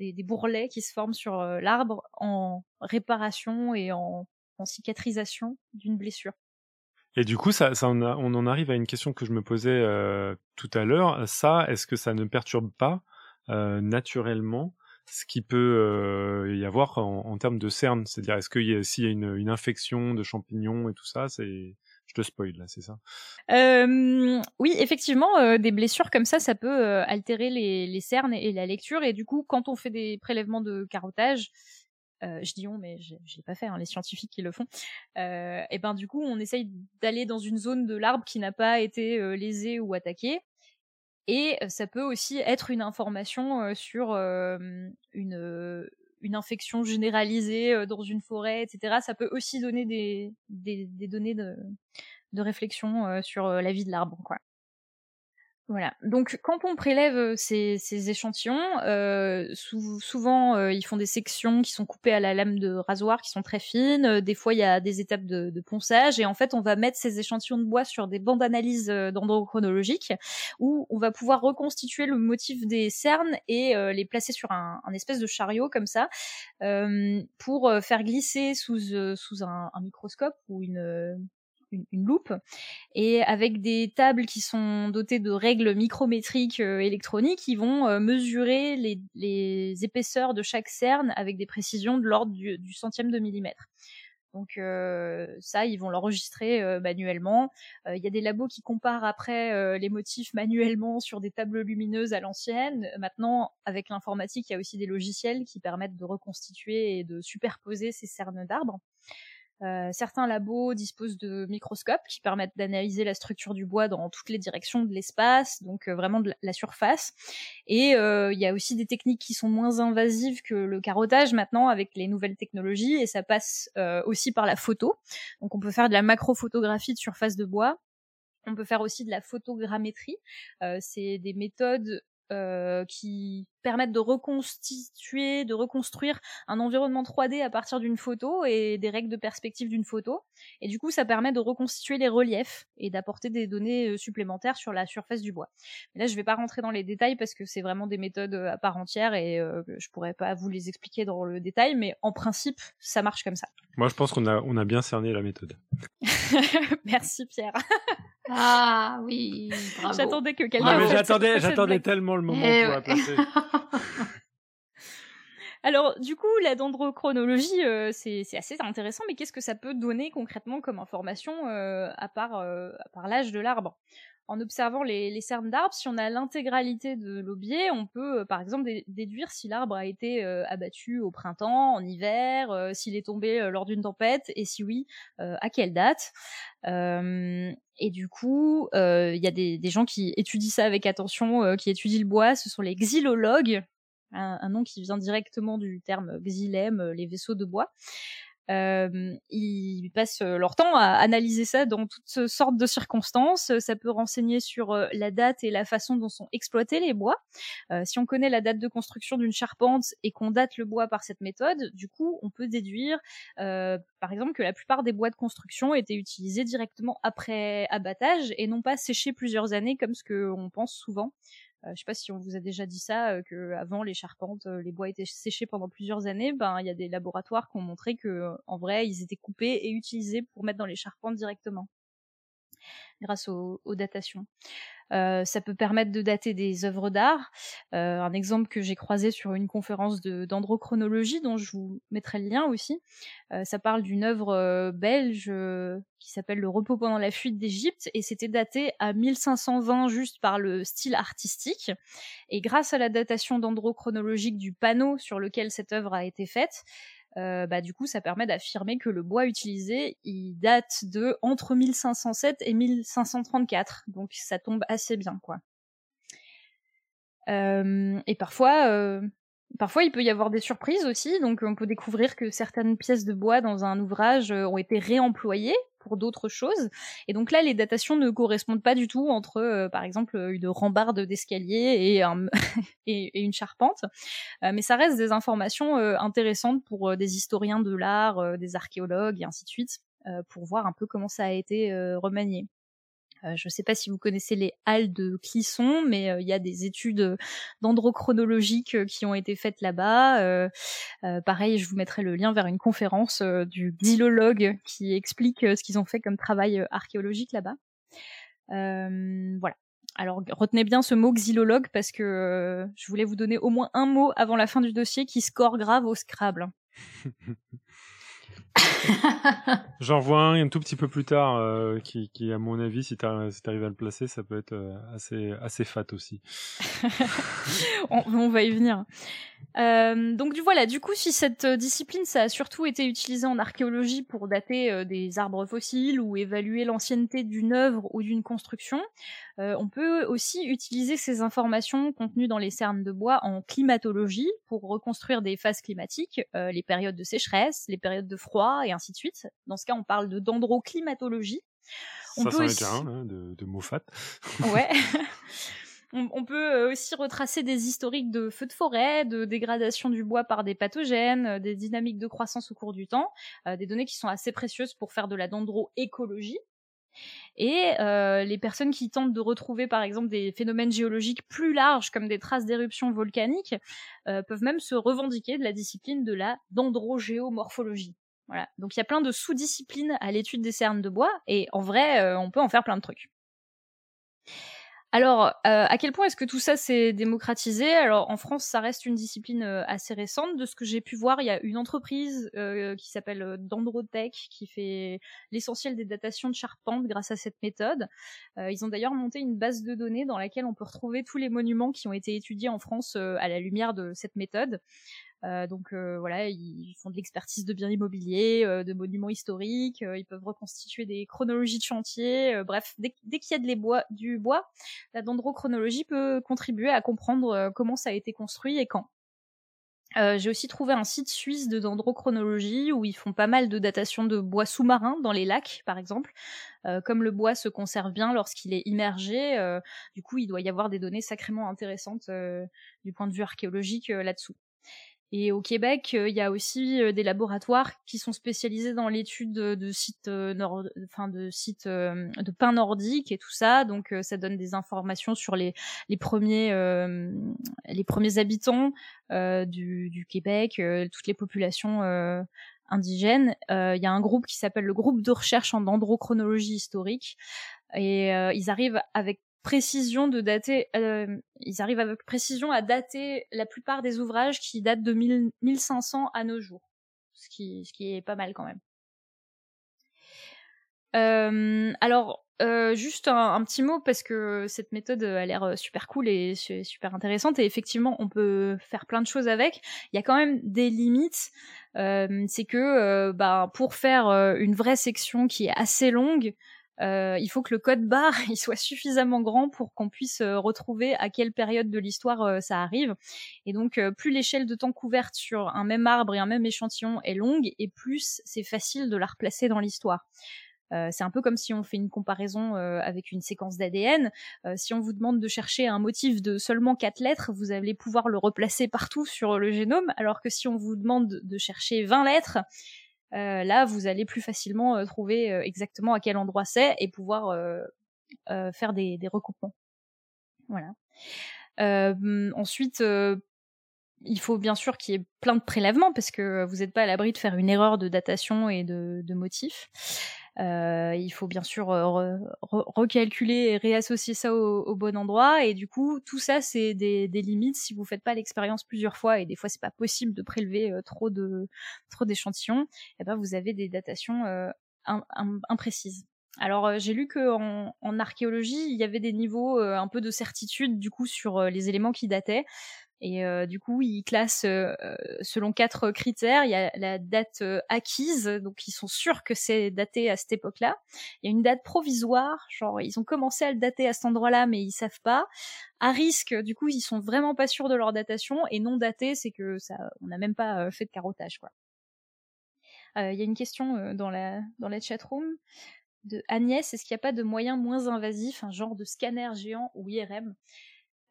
des, bourrelets qui se forment sur euh, l'arbre en réparation et en, cicatrisation d'une blessure. Et du coup, ça, on en arrive à une question que je me posais euh, tout à l'heure. Ça, est-ce que ça ne perturbe pas euh, naturellement ce qui peut euh, y avoir en, en termes de cernes C'est-à-dire, est-ce que s'il y a une, une infection de champignons et tout ça, c'est je te spoil là, c'est ça Euh, oui, effectivement, euh, des blessures comme ça, ça peut euh, altérer les, les cernes et la lecture. Et du coup, quand on fait des prélèvements de carottage, euh, je dis on, mais je l'ai pas fait, hein, les scientifiques qui le font. Euh, et ben du coup, on essaye d'aller dans une zone de l'arbre qui n'a pas été lésée ou attaquée. Et ça peut aussi être une information sur une infection généralisée dans une forêt, etc. Ça peut aussi donner des données de de réflexion sur la vie de l'arbre, quoi. Voilà. Donc, quand on prélève euh, ces, ces échantillons, euh, sou- souvent euh, ils font des sections qui sont coupées à la lame de rasoir, qui sont très fines. Euh, Des fois, il y a des étapes de, de ponçage, et en fait, on va mettre ces échantillons de bois sur des bandes d'analyse euh, dendrochronologiques, où on va pouvoir reconstituer le motif des cernes et euh, les placer sur un, un espèce de chariot comme ça, pour faire glisser sous sous un, un microscope ou une une, loupe et avec des tables qui sont dotées de règles micrométriques euh, électroniques qui vont euh, mesurer les, épaisseurs de chaque cerne avec des précisions de l'ordre du, centième de millimètre. Donc euh, ça, ils vont l'enregistrer manuellement. Il y a des labos qui comparent après les motifs manuellement sur des tables lumineuses à l'ancienne. Maintenant, avec l'informatique, il y a aussi des logiciels qui permettent de reconstituer et de superposer ces cernes d'arbres. Euh, certains labos disposent de microscopes qui permettent d'analyser la structure du bois dans toutes les directions de l'espace, donc euh, vraiment de la surface. Et euh, il y a aussi des techniques qui sont moins invasives que le carottage maintenant avec les nouvelles technologies, et ça passe aussi par la photo. Donc on peut faire de la macrophotographie de surface de bois. On peut faire aussi de la photogrammétrie. c'est des méthodes euh, qui permettent de reconstituer, de reconstruire un environnement 3D à partir d'une photo et des règles de perspective d'une photo. Et du coup, ça permet de reconstituer les reliefs et d'apporter des données euh, supplémentaires sur la surface du bois. Mais là, je vais pas rentrer dans les détails parce que c'est vraiment des méthodes euh, à part entière et euh, je pourrais pas vous les expliquer dans le détail, mais en principe, ça marche comme ça. Moi, je pense qu'on a, on a bien cerné la méthode. Merci Pierre. Ah oui, bravo. J'attendais que quelqu'un. j'attendais, j'attendais tellement le moment eh pour la placer. Alors, du coup, la dendrochronologie, euh, c'est assez intéressant, mais qu'est-ce que ça peut donner concrètement comme information euh, à euh, part l'âge de l'arbre? En observant les, les cernes d'arbres, si on a l'intégralité de l'aubier, on peut par exemple déduire si l'arbre a été abattu au printemps, en hiver, s'il est tombé lors d'une tempête, et si oui, à quelle date. et du coup, il y a des, gens qui étudient ça avec attention, qui étudient le bois, ce sont les xylologues, un, nom qui vient directement du terme xylème, euh, les vaisseaux de bois. Euh, ils passent leur temps à analyser ça dans toutes sortes de circonstances. Ça peut renseigner sur euh, la date et la façon dont sont exploités les bois. Euh, si on connaît la date de construction d'une charpente et qu'on date le bois par cette méthode, du coup, on peut déduire, euh, par exemple, que la plupart des bois de construction étaient utilisés directement après abattage et non pas séchés plusieurs années comme ce qu'on pense souvent. Euh, je sais pas si on vous a déjà dit ça, euh, que avant les charpentes, euh, les bois étaient séchés pendant plusieurs années. Ben il y a des laboratoires qui ont montré que en vrai ils étaient coupés et utilisés pour mettre dans les charpentes directement, grâce aux datations. Euh, ça peut permettre de dater des œuvres d'art. Euh, un exemple que j'ai croisé sur une conférence d'androchronologie, dont je vous mettrai le lien aussi. Euh, ça parle d'une œuvre belge qui s'appelle Le repos pendant la fuite d'Égypte, et c'était daté à 1520 juste par le style artistique. Et grâce à la datation dendrochronologique du panneau sur lequel cette œuvre a été faite, euh, bah, du coup, ça permet d'affirmer que le bois utilisé, il date de entre 1507 et 1534. Donc, ça tombe assez bien, quoi. Euh, et parfois, euh, parfois, il peut y avoir des surprises aussi. Donc, on peut découvrir que certaines pièces de bois dans un ouvrage ont été réemployées pour d'autres choses. Et donc là, les datations ne correspondent pas du tout entre, euh, par exemple, une rambarde d'escalier et, une charpente. Euh, mais ça reste des informations euh, intéressantes pour des historiens de l'art, des archéologues et ainsi de suite, pour voir un peu comment ça a été remanié. Euh, je ne sais pas si vous connaissez les halles de Clisson, mais euh, il y a des études euh, dendrochronologiques qui ont été faites là-bas. pareil, je vous mettrai le lien vers une conférence du xylologue qui explique ce qu'ils ont fait comme travail archéologique là-bas. voilà. Alors retenez bien ce mot xylologue parce que je voulais vous donner au moins un mot avant la fin du dossier qui score grave au Scrabble. J'en vois un un tout petit peu plus tard euh, qui, à mon avis, si tu arrives à le placer, ça peut être euh, assez, assez fat aussi. on, va y venir. Euh, donc du voilà, du coup, si cette discipline, ça a surtout été utilisé en archéologie pour dater des arbres fossiles ou évaluer l'ancienneté d'une œuvre ou d'une construction, on peut aussi utiliser ces informations contenues dans les cernes de bois en climatologie pour reconstruire des phases climatiques, les périodes de sécheresse, les périodes de froid et ainsi de suite. Dans ce cas, on parle de dendroclimatologie. On ça, peut aussi... un, hein, de, de mots fat. Ouais. On, peut euh, aussi retracer des historiques de feux de forêt, de dégradation du bois par des pathogènes, euh, des dynamiques de croissance au cours du temps, euh, des données qui sont assez précieuses pour faire de la dendroécologie. Et les personnes qui tentent de retrouver par exemple des phénomènes géologiques plus larges comme des traces d'éruptions volcaniques peuvent même se revendiquer de la discipline de la dendrogéomorphologie. Voilà. Donc il y a plein de sous-disciplines à l'étude des cernes de bois et en vrai on peut en faire plein de trucs. Alors, euh, à quel point est-ce que tout ça s'est démocratisé? Alors, en France, ça reste une discipline euh, assez récente. De ce que j'ai pu voir, il y a une entreprise euh, qui s'appelle Dendrotech qui fait l'essentiel des datations de charpente grâce à cette méthode. ils ont d'ailleurs monté une base de données dans laquelle on peut retrouver tous les monuments qui ont été étudiés en France à la lumière de cette méthode. Euh, donc euh, voilà, ils font de l'expertise de biens immobiliers, euh, de monuments historiques, ils peuvent reconstituer des chronologies de chantier. bref, dès, qu'il y a les bois, du bois, la dendrochronologie peut contribuer à comprendre comment ça a été construit et quand. J'ai aussi trouvé un site suisse de dendrochronologie où ils font pas mal de datation de bois sous-marins dans les lacs, par exemple. Comme le bois se conserve bien lorsqu'il est immergé, du coup, il doit y avoir des données sacrément intéressantes du point de vue archéologique là-dessous. Et au Québec, euh, il y a aussi euh, des laboratoires qui sont spécialisés dans l'étude de, sites, euh, nord, enfin de sites de pins nordiques et tout ça. Donc, ça donne des informations sur les, les premiers les premiers habitants du, du, Québec, toutes les populations indigènes. Il y a un groupe qui s'appelle le groupe de recherche en dendrochronologie historique et ils arrivent avec précision de dater, euh, ils arrivent avec précision à dater la plupart des ouvrages qui datent de 1500 à nos jours, ce qui, est pas mal quand même. Euh, alors, euh, juste un, petit mot parce que cette méthode a l'air super cool et super intéressante et effectivement on peut faire plein de choses avec. Il y a quand même des limites. c'est que bah, pour faire une vraie section qui est assez longue, euh, il faut que le code barre il soit suffisamment grand pour qu'on puisse euh, retrouver à quelle période de l'histoire euh, ça arrive. Et donc, plus l'échelle de temps couverte sur un même arbre et un même échantillon est longue, et plus c'est facile de la replacer dans l'histoire. c'est un peu comme si on fait une comparaison avec une séquence d'ADN. si on vous demande de chercher un motif de seulement quatre lettres, vous allez pouvoir le replacer partout sur le génome, alors que si on vous demande de chercher 20 lettres, euh, là, vous allez plus facilement euh, trouver euh, exactement à quel endroit c'est et pouvoir faire des, des, recoupements. Voilà. ensuite, il faut bien sûr qu'il y ait plein de prélèvements parce que vous n'êtes pas à l'abri de faire une erreur de datation et de, de motif. Euh, il faut bien sûr euh, recalculer et réassocier ça au, bon endroit. Et du coup, tout ça, c'est des, limites si vous faites pas l'expérience plusieurs fois. Et des fois, c'est pas possible de prélever euh, trop de trop d'échantillons. Et eh ben, vous avez des datations imprécises. Alors j'ai lu que en, archéologie, il y avait des niveaux un peu de certitude du coup sur les éléments qui dataient. Et euh, du coup, ils classent euh, selon quatre critères. Il y a la date euh, acquise, donc ils sont sûrs que c'est daté à cette époque-là. Il y a une date provisoire, genre ils ont commencé à le dater à cet endroit-là, mais ils savent pas. À risque, du coup, ils sont vraiment pas sûrs de leur datation. Et non daté, c'est que ça, on n'a même pas fait de carottage, quoi. Il y a une question dans la dans la chatroom de Agnès. Est-ce qu'il n'y a pas de moyen moins invasif, un genre de scanner géant ou IRM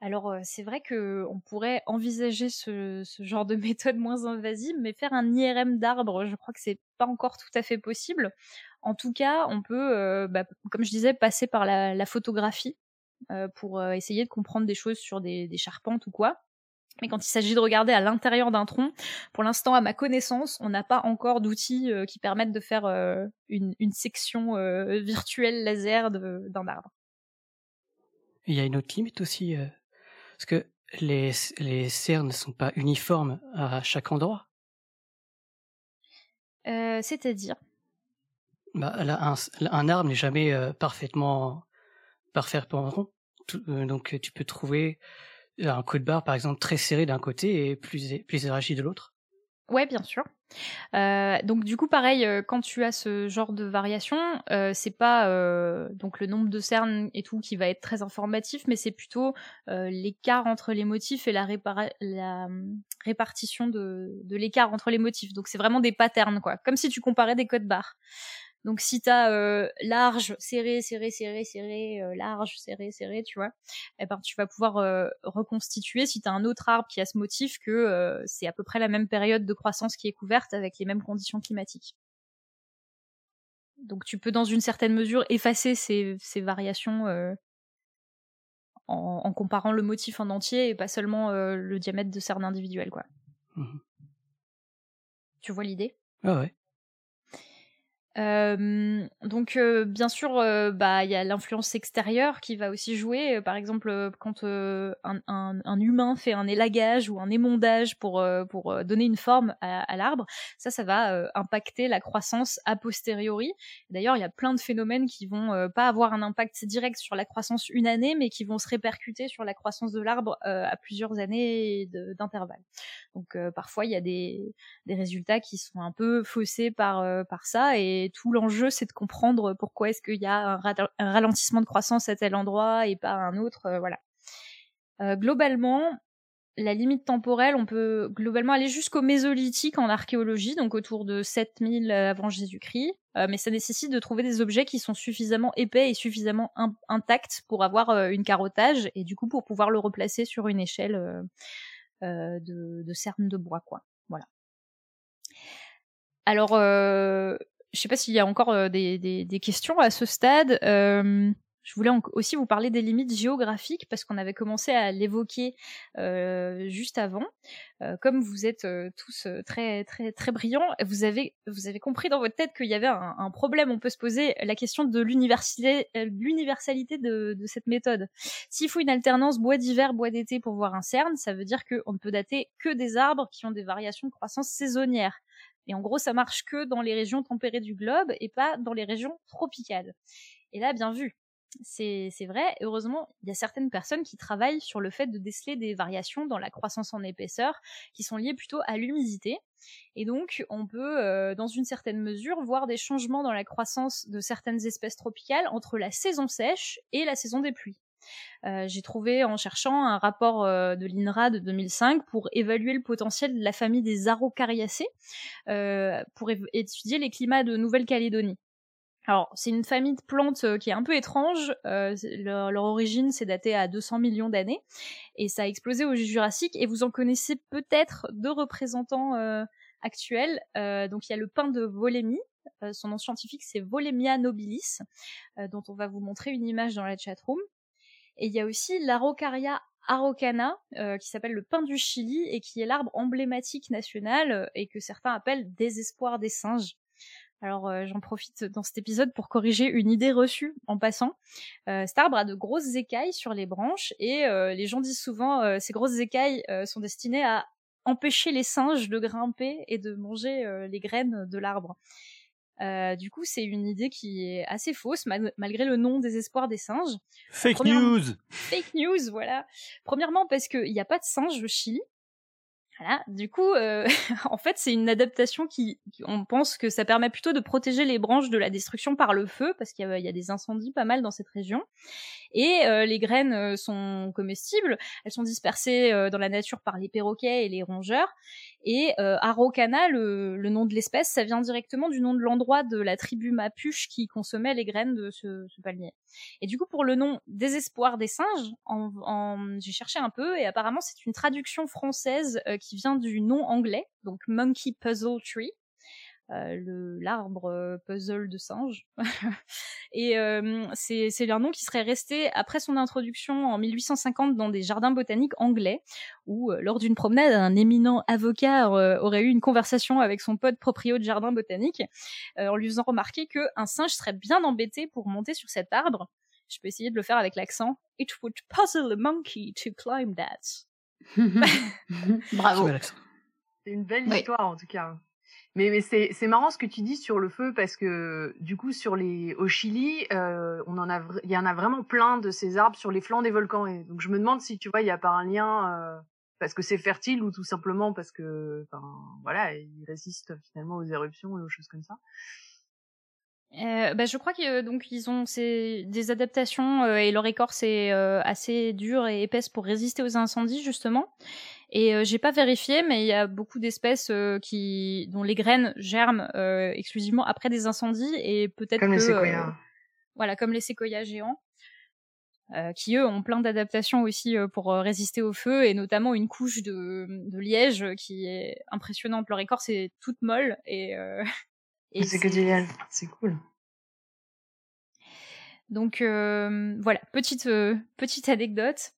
alors c'est vrai que on pourrait envisager ce, genre de méthode moins invasive, mais faire un IRM d'arbre, je crois que c'est pas encore tout à fait possible. En tout cas, on peut, bah, comme je disais, passer par la, photographie pour essayer de comprendre des choses sur des, charpentes ou quoi. Mais quand il s'agit de regarder à l'intérieur d'un tronc, pour l'instant, à ma connaissance, on n'a pas encore d'outils qui permettent de faire une, une, section virtuelle laser d'un arbre. Il y a une autre limite aussi parce que les, les cernes ne sont pas uniformes à chaque endroit? Euh, c'est-à-dire? Bah, un, un, arbre n'est jamais euh, parfaitement parfaitement rond. Euh, donc tu peux trouver un coup de barre par exemple très serré d'un côté et plus plus élargi de l'autre. Ouais, bien sûr. Euh, donc du coup, pareil, euh, quand tu as ce genre de variation, euh, c'est pas donc le nombre de cernes et tout qui va être très informatif, mais c'est plutôt l'écart entre les motifs et la, la hum, répartition de, de l'écart entre les motifs. Donc c'est vraiment des patterns, quoi, comme si tu comparais des codes barres. Donc si t'as euh, large, serré, serré, serré, serré, euh, large, serré, serré, tu vois, eh ben tu vas pouvoir euh, reconstituer si t'as un autre arbre qui a ce motif que euh, c'est à peu près la même période de croissance qui est couverte avec les mêmes conditions climatiques. Donc tu peux dans une certaine mesure effacer ces, ces variations en, en, comparant le motif en entier et pas seulement le diamètre de cerne individuelle, quoi. Mmh tu vois l'idée? Ah ouais. Euh, donc euh, bien sûr, bah il y a l'influence extérieure qui va aussi jouer. par exemple, quand un, humain fait un élagage ou un émondage pour pour donner une forme à, à l'arbre, ça, ça va impacter la croissance a posteriori. D'ailleurs, il y a plein de phénomènes qui vont pas avoir un impact direct sur la croissance une année, mais qui vont se répercuter sur la croissance de l'arbre à plusieurs années d'intervalle. Donc parfois, il y a des des résultats qui sont un peu faussés par par ça et tout l'enjeu, c'est de comprendre pourquoi est-ce qu'il y a un, ralentissement de croissance à tel endroit et pas à un autre. Euh, voilà. Euh, globalement, la limite temporelle, on peut globalement aller jusqu'au mésolithique en archéologie, donc autour de 7000 avant Jésus-Christ, euh, mais ça nécessite de trouver des objets qui sont suffisamment épais et suffisamment intacts pour avoir une carottage et du coup pour pouvoir le replacer sur une échelle de, de cernes de bois, quoi. Voilà. Alors, je sais pas s'il y a encore euh, des, questions à ce stade. Euh, je voulais aussi vous parler des limites géographiques parce qu'on avait commencé à l'évoquer euh, juste avant. Comme vous êtes tous très très très brillants, vous avez vous avez compris dans votre tête qu'il y avait un, problème. On peut se poser la question de l'universalité de, cette méthode. S'il faut une alternance bois d'hiver bois d'été pour voir un cerne, ça veut dire qu'on ne peut dater que des arbres qui ont des variations de croissance saisonnières. Et en gros, ça marche que dans les régions tempérées du globe et pas dans les régions tropicales. Et là, bien vu. C'est vrai, heureusement, il y a certaines personnes qui travaillent sur le fait de déceler des variations dans la croissance en épaisseur qui sont liées plutôt à l'humidité. Et donc, on peut, euh, dans une certaine mesure, voir des changements dans la croissance de certaines espèces tropicales entre la saison sèche et la saison des pluies. Euh, j'ai trouvé en cherchant un rapport euh, de l'INRA de 2005 pour évaluer le potentiel de la famille des Araucariacées euh, pour étudier les climats de Nouvelle-Calédonie. Alors, c'est une famille de plantes qui est un peu étrange. leur, origine s'est datée à 200 millions d'années et ça a explosé au Jurassique. Et vous en connaissez peut-être deux représentants actuels. donc, il y a le pin de Volémie. son nom scientifique, c'est Volemia nobilis, dont on va vous montrer une image dans la chatroom. Et il y a aussi l'Araucaria araucana, euh, qui s'appelle le pin du Chili et qui est l'arbre emblématique national euh, et que certains appellent désespoir des singes. Alors euh, j'en profite dans cet épisode pour corriger une idée reçue en passant. cet arbre a de grosses écailles sur les branches et les gens disent souvent ces grosses écailles sont destinées à empêcher les singes de grimper et de manger les graines de l'arbre. Euh, du coup, c'est une idée qui est assez fausse, malgré le nom Désespoir des singes. Fake news Fake news, voilà. Premièrement, parce qu'il n'y a pas de singes au Chili. Voilà. Du coup, euh, en fait, c'est une adaptation qui, on pense que ça permet plutôt de protéger les branches de la destruction par le feu, parce qu'il y, y, a des incendies pas mal dans cette région. Et euh, les graines sont comestibles, elles sont dispersées dans la nature par les perroquets et les rongeurs. Et Araucana, le, le, nom de l'espèce, ça vient directement du nom de l'endroit de la tribu Mapuche qui consommait les graines de ce, ce palmier. Et du coup, pour le nom Désespoir des singes, en, en, j'ai cherché un peu et apparemment c'est une traduction française qui vient du nom anglais, donc Monkey Puzzle Tree. Euh, le l'arbre euh, puzzle de singe. et euh, c'est c'est un nom qui serait resté après son introduction en 1850 dans des jardins botaniques anglais, où lors d'une promenade, un éminent avocat aurait eu une conversation avec son pote proprio de jardin botanique, en lui faisant remarquer que un singe serait bien embêté pour monter sur cet arbre. Je peux essayer de le faire avec l'accent. It would puzzle a monkey to climb that. Bravo. C'est une belle histoire en tout cas. Mais, c'est, marrant ce que tu dis sur le feu parce que du coup sur les au Chili, euh, on en a il y en a vraiment plein de ces arbres sur les flancs des volcans et donc je me demande si tu vois il y a pas un lien euh, parce que c'est fertile ou tout simplement parce que enfin voilà ils résistent finalement aux éruptions ou aux choses comme ça. Euh, bah, je crois que donc ils ont des adaptations euh, et leur écorce est euh, assez dure et épaisse pour résister aux incendies justement. Et euh, j'ai pas vérifié, mais il y a beaucoup d'espèces qui dont les graines germent exclusivement après des incendies et peut-être comme que, les séquoias. voilà, comme les séquoias géants. qui eux ont plein d'adaptations aussi pour résister au feu et notamment une couche de, de liège qui est impressionnante. Leur écorce est toute molle et c'est que c'est cool. Donc euh, voilà, petite euh, petite anecdote.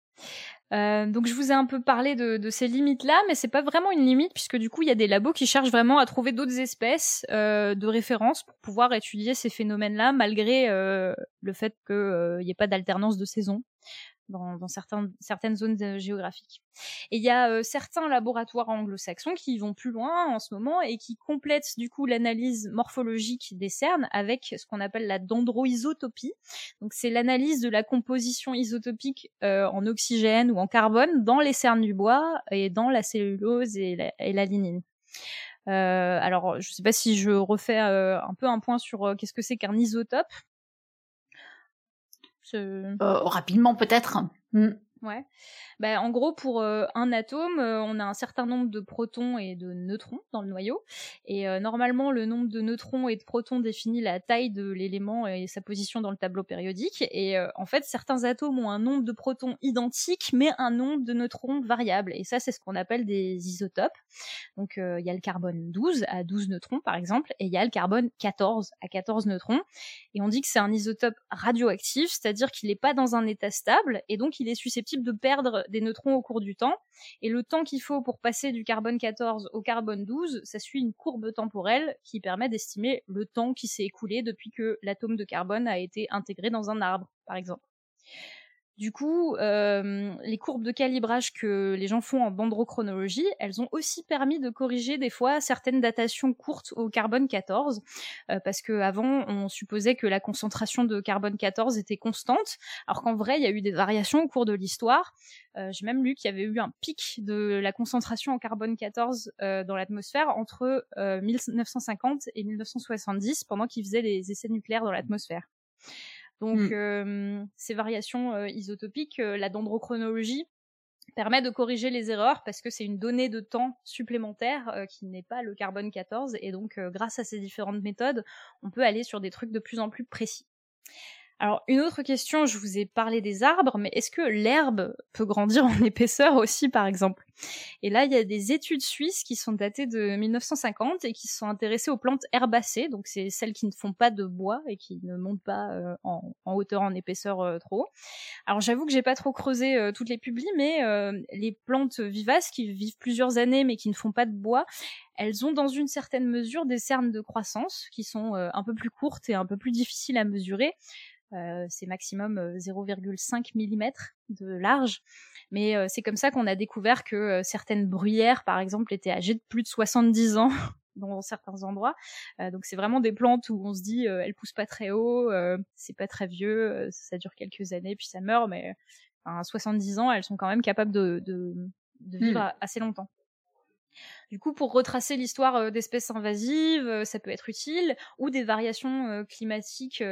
Euh, donc je vous ai un peu parlé de, de ces limites-là, mais c'est pas vraiment une limite puisque du coup il y a des labos qui cherchent vraiment à trouver d'autres espèces de référence pour pouvoir étudier ces phénomènes-là, malgré le fait qu'il n'y ait pas d'alternance de saison dans, dans certains, certaines zones euh, géographiques. Et il y a euh, certains laboratoires anglo-saxons qui vont plus loin en ce moment et qui complètent du coup l'analyse morphologique des cernes avec ce qu'on appelle la dendroisotopie. Donc c'est l'analyse de la composition isotopique euh, en oxygène ou en carbone dans les cernes du bois et dans la cellulose et la, et la lignine. Euh, alors, je ne sais pas si je refais euh, un peu un point sur qu'est-ce que c'est qu'un isotope. Euh, rapidement peut-être. Mm. Ouais. Bah, en gros, pour euh, un atome, euh, on a un certain nombre de protons et de neutrons dans le noyau. Et euh, normalement, le nombre de neutrons et de protons définit la taille de l'élément et sa position dans le tableau périodique. Et en fait, certains atomes ont un nombre de protons identique, mais un nombre de neutrons variable. Et ça, c'est ce qu'on appelle des isotopes. Donc, il y a le carbone 12 à 12 neutrons, par exemple, et il y a le carbone 14 à 14 neutrons. Et on dit que c'est un isotope radioactif, c'est-à-dire qu'il n'est pas dans un état stable, et donc il est susceptible de perdre des neutrons au cours du temps. Et le temps qu'il faut pour passer du carbone 14 au carbone 12, ça suit une courbe temporelle qui permet d'estimer le temps qui s'est écoulé depuis que l'atome de carbone a été intégré dans un arbre, par exemple. Du coup, euh, les courbes de calibrage que les gens font en dendrochronologie, elles ont aussi permis de corriger des fois certaines datations courtes au carbone 14, euh, parce que avant on supposait que la concentration de carbone 14 était constante, alors qu'en vrai il y a eu des variations au cours de l'histoire. Euh, J'ai même lu qu'il y avait eu un pic de la concentration en carbone 14 euh, dans l'atmosphère entre 1950 euh, et 1970, pendant qu'ils faisaient les essais nucléaires dans l'atmosphère. Donc mmh. euh, ces variations euh, isotopiques, euh, la dendrochronologie permet de corriger les erreurs parce que c'est une donnée de temps supplémentaire qui n'est pas le carbone 14 et donc grâce à ces différentes méthodes, on peut aller sur des trucs de plus en plus précis. Alors, une autre question, je vous ai parlé des arbres, mais est-ce que l'herbe peut grandir en épaisseur aussi, par exemple? Et là, il y a des études suisses qui sont datées de 1950 et qui sont intéressées aux plantes herbacées, donc c'est celles qui ne font pas de bois et qui ne montent pas euh, en, hauteur, en épaisseur euh, trop. Alors, j'avoue que j'ai pas trop creusé euh, toutes les publis, mais les plantes vivaces qui vivent plusieurs années mais qui ne font pas de bois, elles ont dans une certaine mesure des cernes de croissance qui sont un peu plus courtes et un peu plus difficiles à mesurer. C'est maximum 0,5 euh, mm de large. Mais euh, c'est comme ça qu'on a découvert que certaines bruyères, par exemple, étaient âgées de plus de 70 ans dans certains endroits. donc c'est vraiment des plantes où on se dit elles poussent pas très haut, c'est pas très vieux, ça dure quelques années puis ça meurt, mais à 70 ans elles sont quand même capables de, de, de vivre mmh. assez longtemps. Du coup, pour retracer l'histoire d'espèces invasives, ça peut être utile, ou des variations climatiques,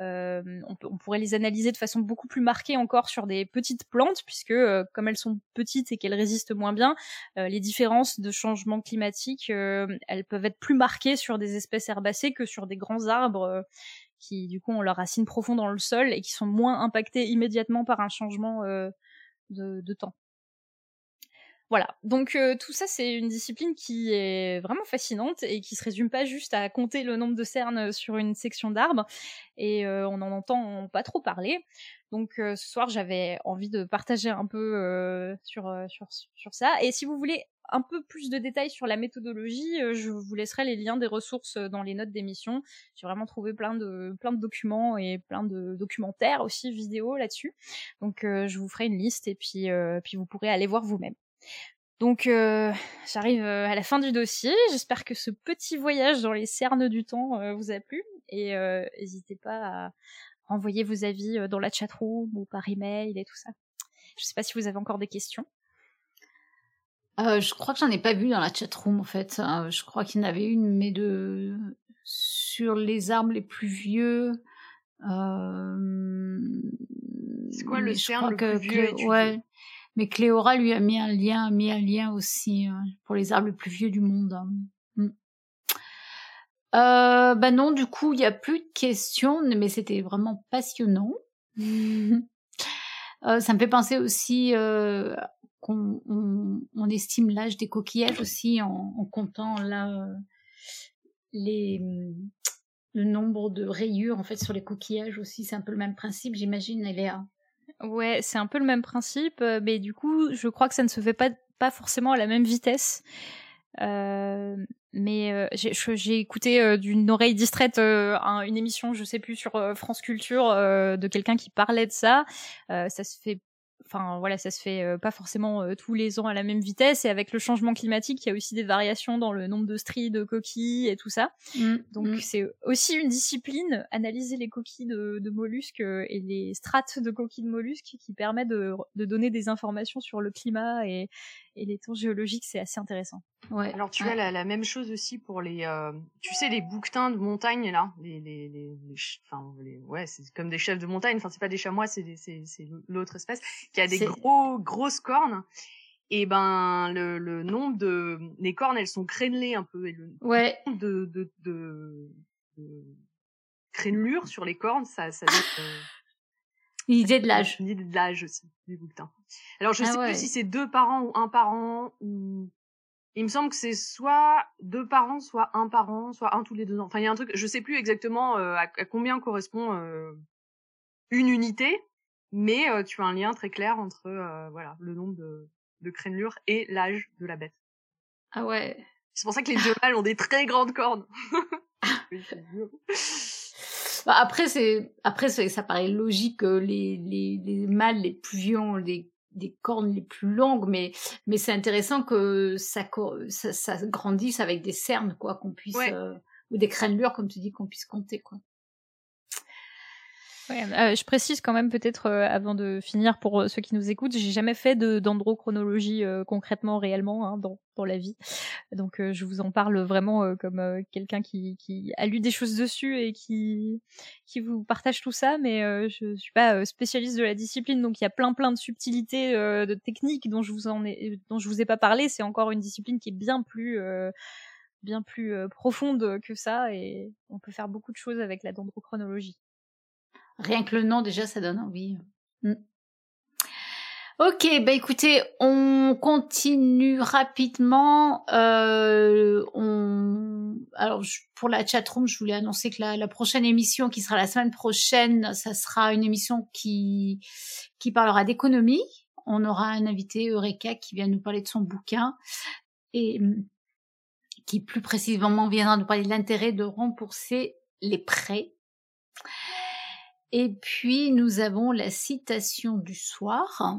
on, pourrait les analyser de façon beaucoup plus marquée encore sur des petites plantes, puisque comme elles sont petites et qu'elles résistent moins bien, les différences de changement climatique, elles peuvent être plus marquées sur des espèces herbacées que sur des grands arbres qui, du coup, ont leurs racines profondes dans le sol et qui sont moins impactés immédiatement par un changement de temps. Voilà, donc euh, tout ça c'est une discipline qui est vraiment fascinante et qui se résume pas juste à compter le nombre de cernes sur une section d'arbre et euh, on en entend pas trop parler. Donc euh, ce soir j'avais envie de partager un peu sur, sur, sur ça et si vous voulez un peu plus de détails sur la méthodologie, je vous laisserai les liens des ressources dans les notes d'émission. J'ai vraiment trouvé plein de plein de documents et plein de documentaires aussi vidéo là-dessus. Donc je vous ferai une liste et puis puis vous pourrez aller voir vous-même. Donc euh, j'arrive euh, à la fin du dossier. J'espère que ce petit voyage dans les cernes du temps euh, vous a plu et n'hésitez pas à envoyer vos avis dans la chatroom ou par email et tout ça. Je sais pas si vous avez encore des questions. je crois que j'en ai pas vu dans la chatroom en fait. je crois qu'il y en avait une, mais de sur les arbres les plus vieux. C'est quoi le cerne le plus vieux Ouais. Mais Cléora lui a mis un lien, a mis un lien aussi hein, pour les arbres les plus vieux du monde. Hein. Mm. Euh, bah non, du coup, il n'y a plus de questions, mais c'était vraiment passionnant. euh, ça me fait penser aussi euh, qu'on on, estime l'âge des coquillages aussi en, comptant là euh, les le nombre de rayures en fait sur les coquillages aussi. C'est un peu le même principe, j'imagine, Léa. Ouais, c'est un peu le même principe, euh, mais du coup, je crois que ça ne se fait pas, forcément à la même vitesse. Euh, mais euh, j'ai écouté euh, d'une oreille distraite euh, un- une émission, je sais plus, sur France Culture de quelqu'un qui parlait de ça. Ça se fait, enfin voilà, ça se fait euh, pas forcément euh, tous les ans à la même vitesse. Et avec le changement climatique, il y a aussi des variations dans le nombre de stries, de coquilles et tout ça. Mm, Donc mm. c'est aussi une discipline, analyser les coquilles de, de mollusques euh, et les strates de coquilles de mollusques qui permet de, de donner des informations sur le climat et, et les temps géologiques, c'est assez intéressant. Ouais. Alors tu ouais. as la, la même chose aussi pour les, euh, tu sais les bouquetins de montagne là, les, les, les, enfin les, ouais c'est comme des chefs de montagne, enfin c'est pas des chamois, c'est des- c'est c'est l'autre espèce qui a des gros grosses cornes. Et ben le, le nombre de les cornes elles sont crénelées un peu et le Ouais. nombre de de, de, de crénelures sur les cornes ça ça donne, euh, L'idée de l'âge. une idée de l'âge aussi du bouquetin. Alors je Ah sais ouais. plus si c'est deux par an ou un par an ou il me semble que c'est soit deux par an, soit un par an, soit un tous les deux ans. Enfin il y a un truc, je sais plus exactement euh, à, à combien correspond euh, une unité, mais euh, tu as un lien très clair entre euh, voilà le nombre de, de crénelures et l'âge de la bête. Ah ouais. C'est pour ça que les deux mâles ont des très grandes cornes. Oui. Bah, après, c'est après c'est- ça paraît logique que les, les, les mâles les plus vieux ont des, des cornes les plus longues, mais, mais c'est intéressant que ça, ça, ça grandisse avec des cernes, quoi, qu'on puisse, Ouais. euh, ou des crénelures, comme tu dis, qu'on puisse compter, quoi. Euh, je précise quand même peut-être euh, avant de finir pour euh, ceux qui nous écoutent, j'ai jamais fait euh, concrètement réellement hein, dans dans la vie. Donc je vous en parle vraiment comme quelqu'un qui qui a lu des choses dessus et qui qui vous partage tout ça, mais je suis pas spécialiste de la discipline, donc il y a plein plein de subtilités, de techniques dont je vous en ai dont je vous ai pas parlé. C'est encore une discipline qui est bien plus bien plus profonde que ça et on peut faire beaucoup de choses avec la dendrochronologie. Rien que le nom, déjà, ça donne envie. Mm. Ok, bah écoutez, on continue rapidement. Euh. Alors, pour la chatroom, je voulais annoncer que la, la prochaine émission, qui sera la semaine prochaine, ça sera une émission qui, qui parlera d'économie. On aura un invité, Eureka, qui vient nous parler de son bouquin et hum, qui plus précisément viendra nous parler de l'intérêt de rembourser les prêts. Et puis, nous avons la citation du soir.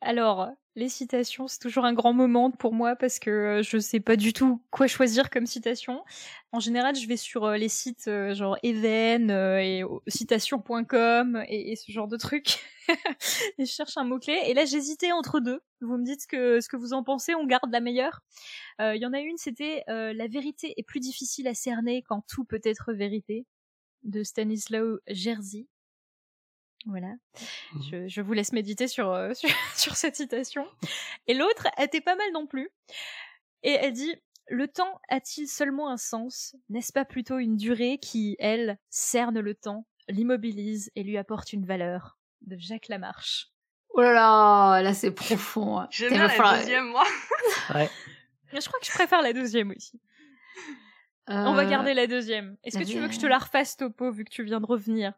Alors, les citations, c'est toujours un grand moment pour moi parce que euh, je sais pas du tout quoi choisir comme citation. En général, je vais sur euh, les sites euh, genre Even et citation.com et, et ce genre de trucs. et je cherche un mot-clé. Et là, j'hésitais entre deux. Vous me dites ce que, ce que vous en pensez, on garde la meilleure. Il y en a une, c'était La vérité est plus difficile à cerner quand tout peut être vérité de Stanislaw Jerzy. Voilà. Je, je vous laisse méditer sur, euh, sur, sur cette citation. Et l'autre était pas mal non plus. Et elle dit Le temps a-t-il seulement un sens? N'est-ce pas plutôt une durée qui, elle, cerne le temps, l'immobilise et lui apporte une valeur De Jacques Lamarche. Oh là là, là c'est profond. hein. J'aime bien la falloir- deuxième moi. Ouais. Je crois que je préfère la deuxième aussi. On va Euh, garder la deuxième. Est-ce que tu veux que je te la refasse, Topo, vu que tu viens de revenir?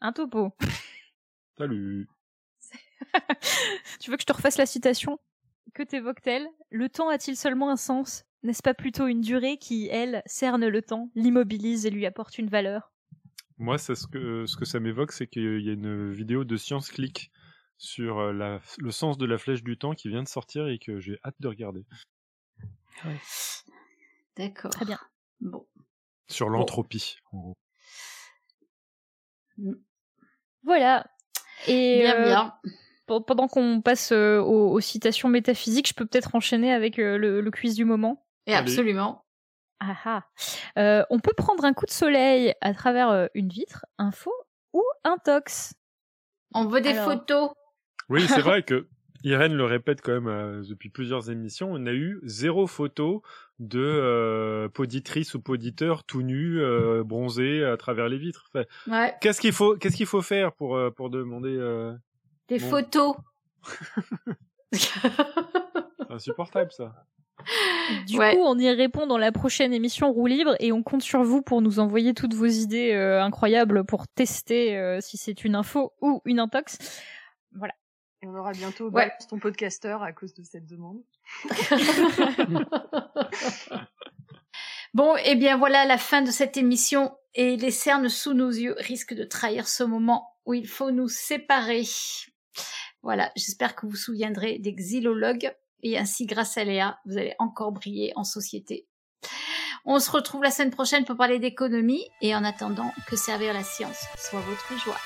Un Topo? Salut. tu veux que je te refasse la citation? Que t'évoque-t-elle? Le temps a-t-il seulement un sens? N'est-ce pas plutôt une durée qui, elle, cerne le temps, l'immobilise et lui apporte une valeur? Moi, c'est ce que ce que ça m'évoque, c'est qu'il y a une vidéo de Science Click sur euh, la, le sens de la flèche du temps qui vient de sortir et que j'ai hâte de regarder. D'accord. Très bien. Bon. Sur l'entropie. en gros. Voilà. Et Bien, euh, bien. pe- pendant qu'on passe euh, aux, aux citations métaphysiques, je peux peut-être enchaîner avec euh, le, le quiz du moment. Et allez. absolument. Ah ah. Euh, on peut prendre un coup de soleil à travers euh, une vitre, un faux ou un tox? On veut des Alors. photos. Oui, c'est vrai que Irène le répète quand même euh, depuis plusieurs émissions. On a eu zéro photo de euh, poditrice ou poditeur tout nu, euh, bronzé à travers les vitres. Enfin, Ouais. qu'est-ce qu'il faut, qu'est-ce qu'il faut faire pour euh, pour demander euh, Des Bon. photos. C'est insupportable ça. Du Ouais. coup, on y répond dans la prochaine émission Roue Libre et on compte sur vous pour nous envoyer toutes vos idées euh, incroyables pour tester euh, si c'est une info ou une intox. Voilà. Et on aura bientôt Ouais. Balance ton podcasteur à cause de cette demande. Bon, eh bien voilà la fin de cette émission et les cernes sous nos yeux risquent de trahir ce moment où il faut nous séparer. Voilà, j'espère que vous vous souviendrez des xylologues et ainsi grâce à Léa, vous allez encore briller en société. On se retrouve la semaine prochaine pour parler d'économie et en attendant que servir la science soit votre joie.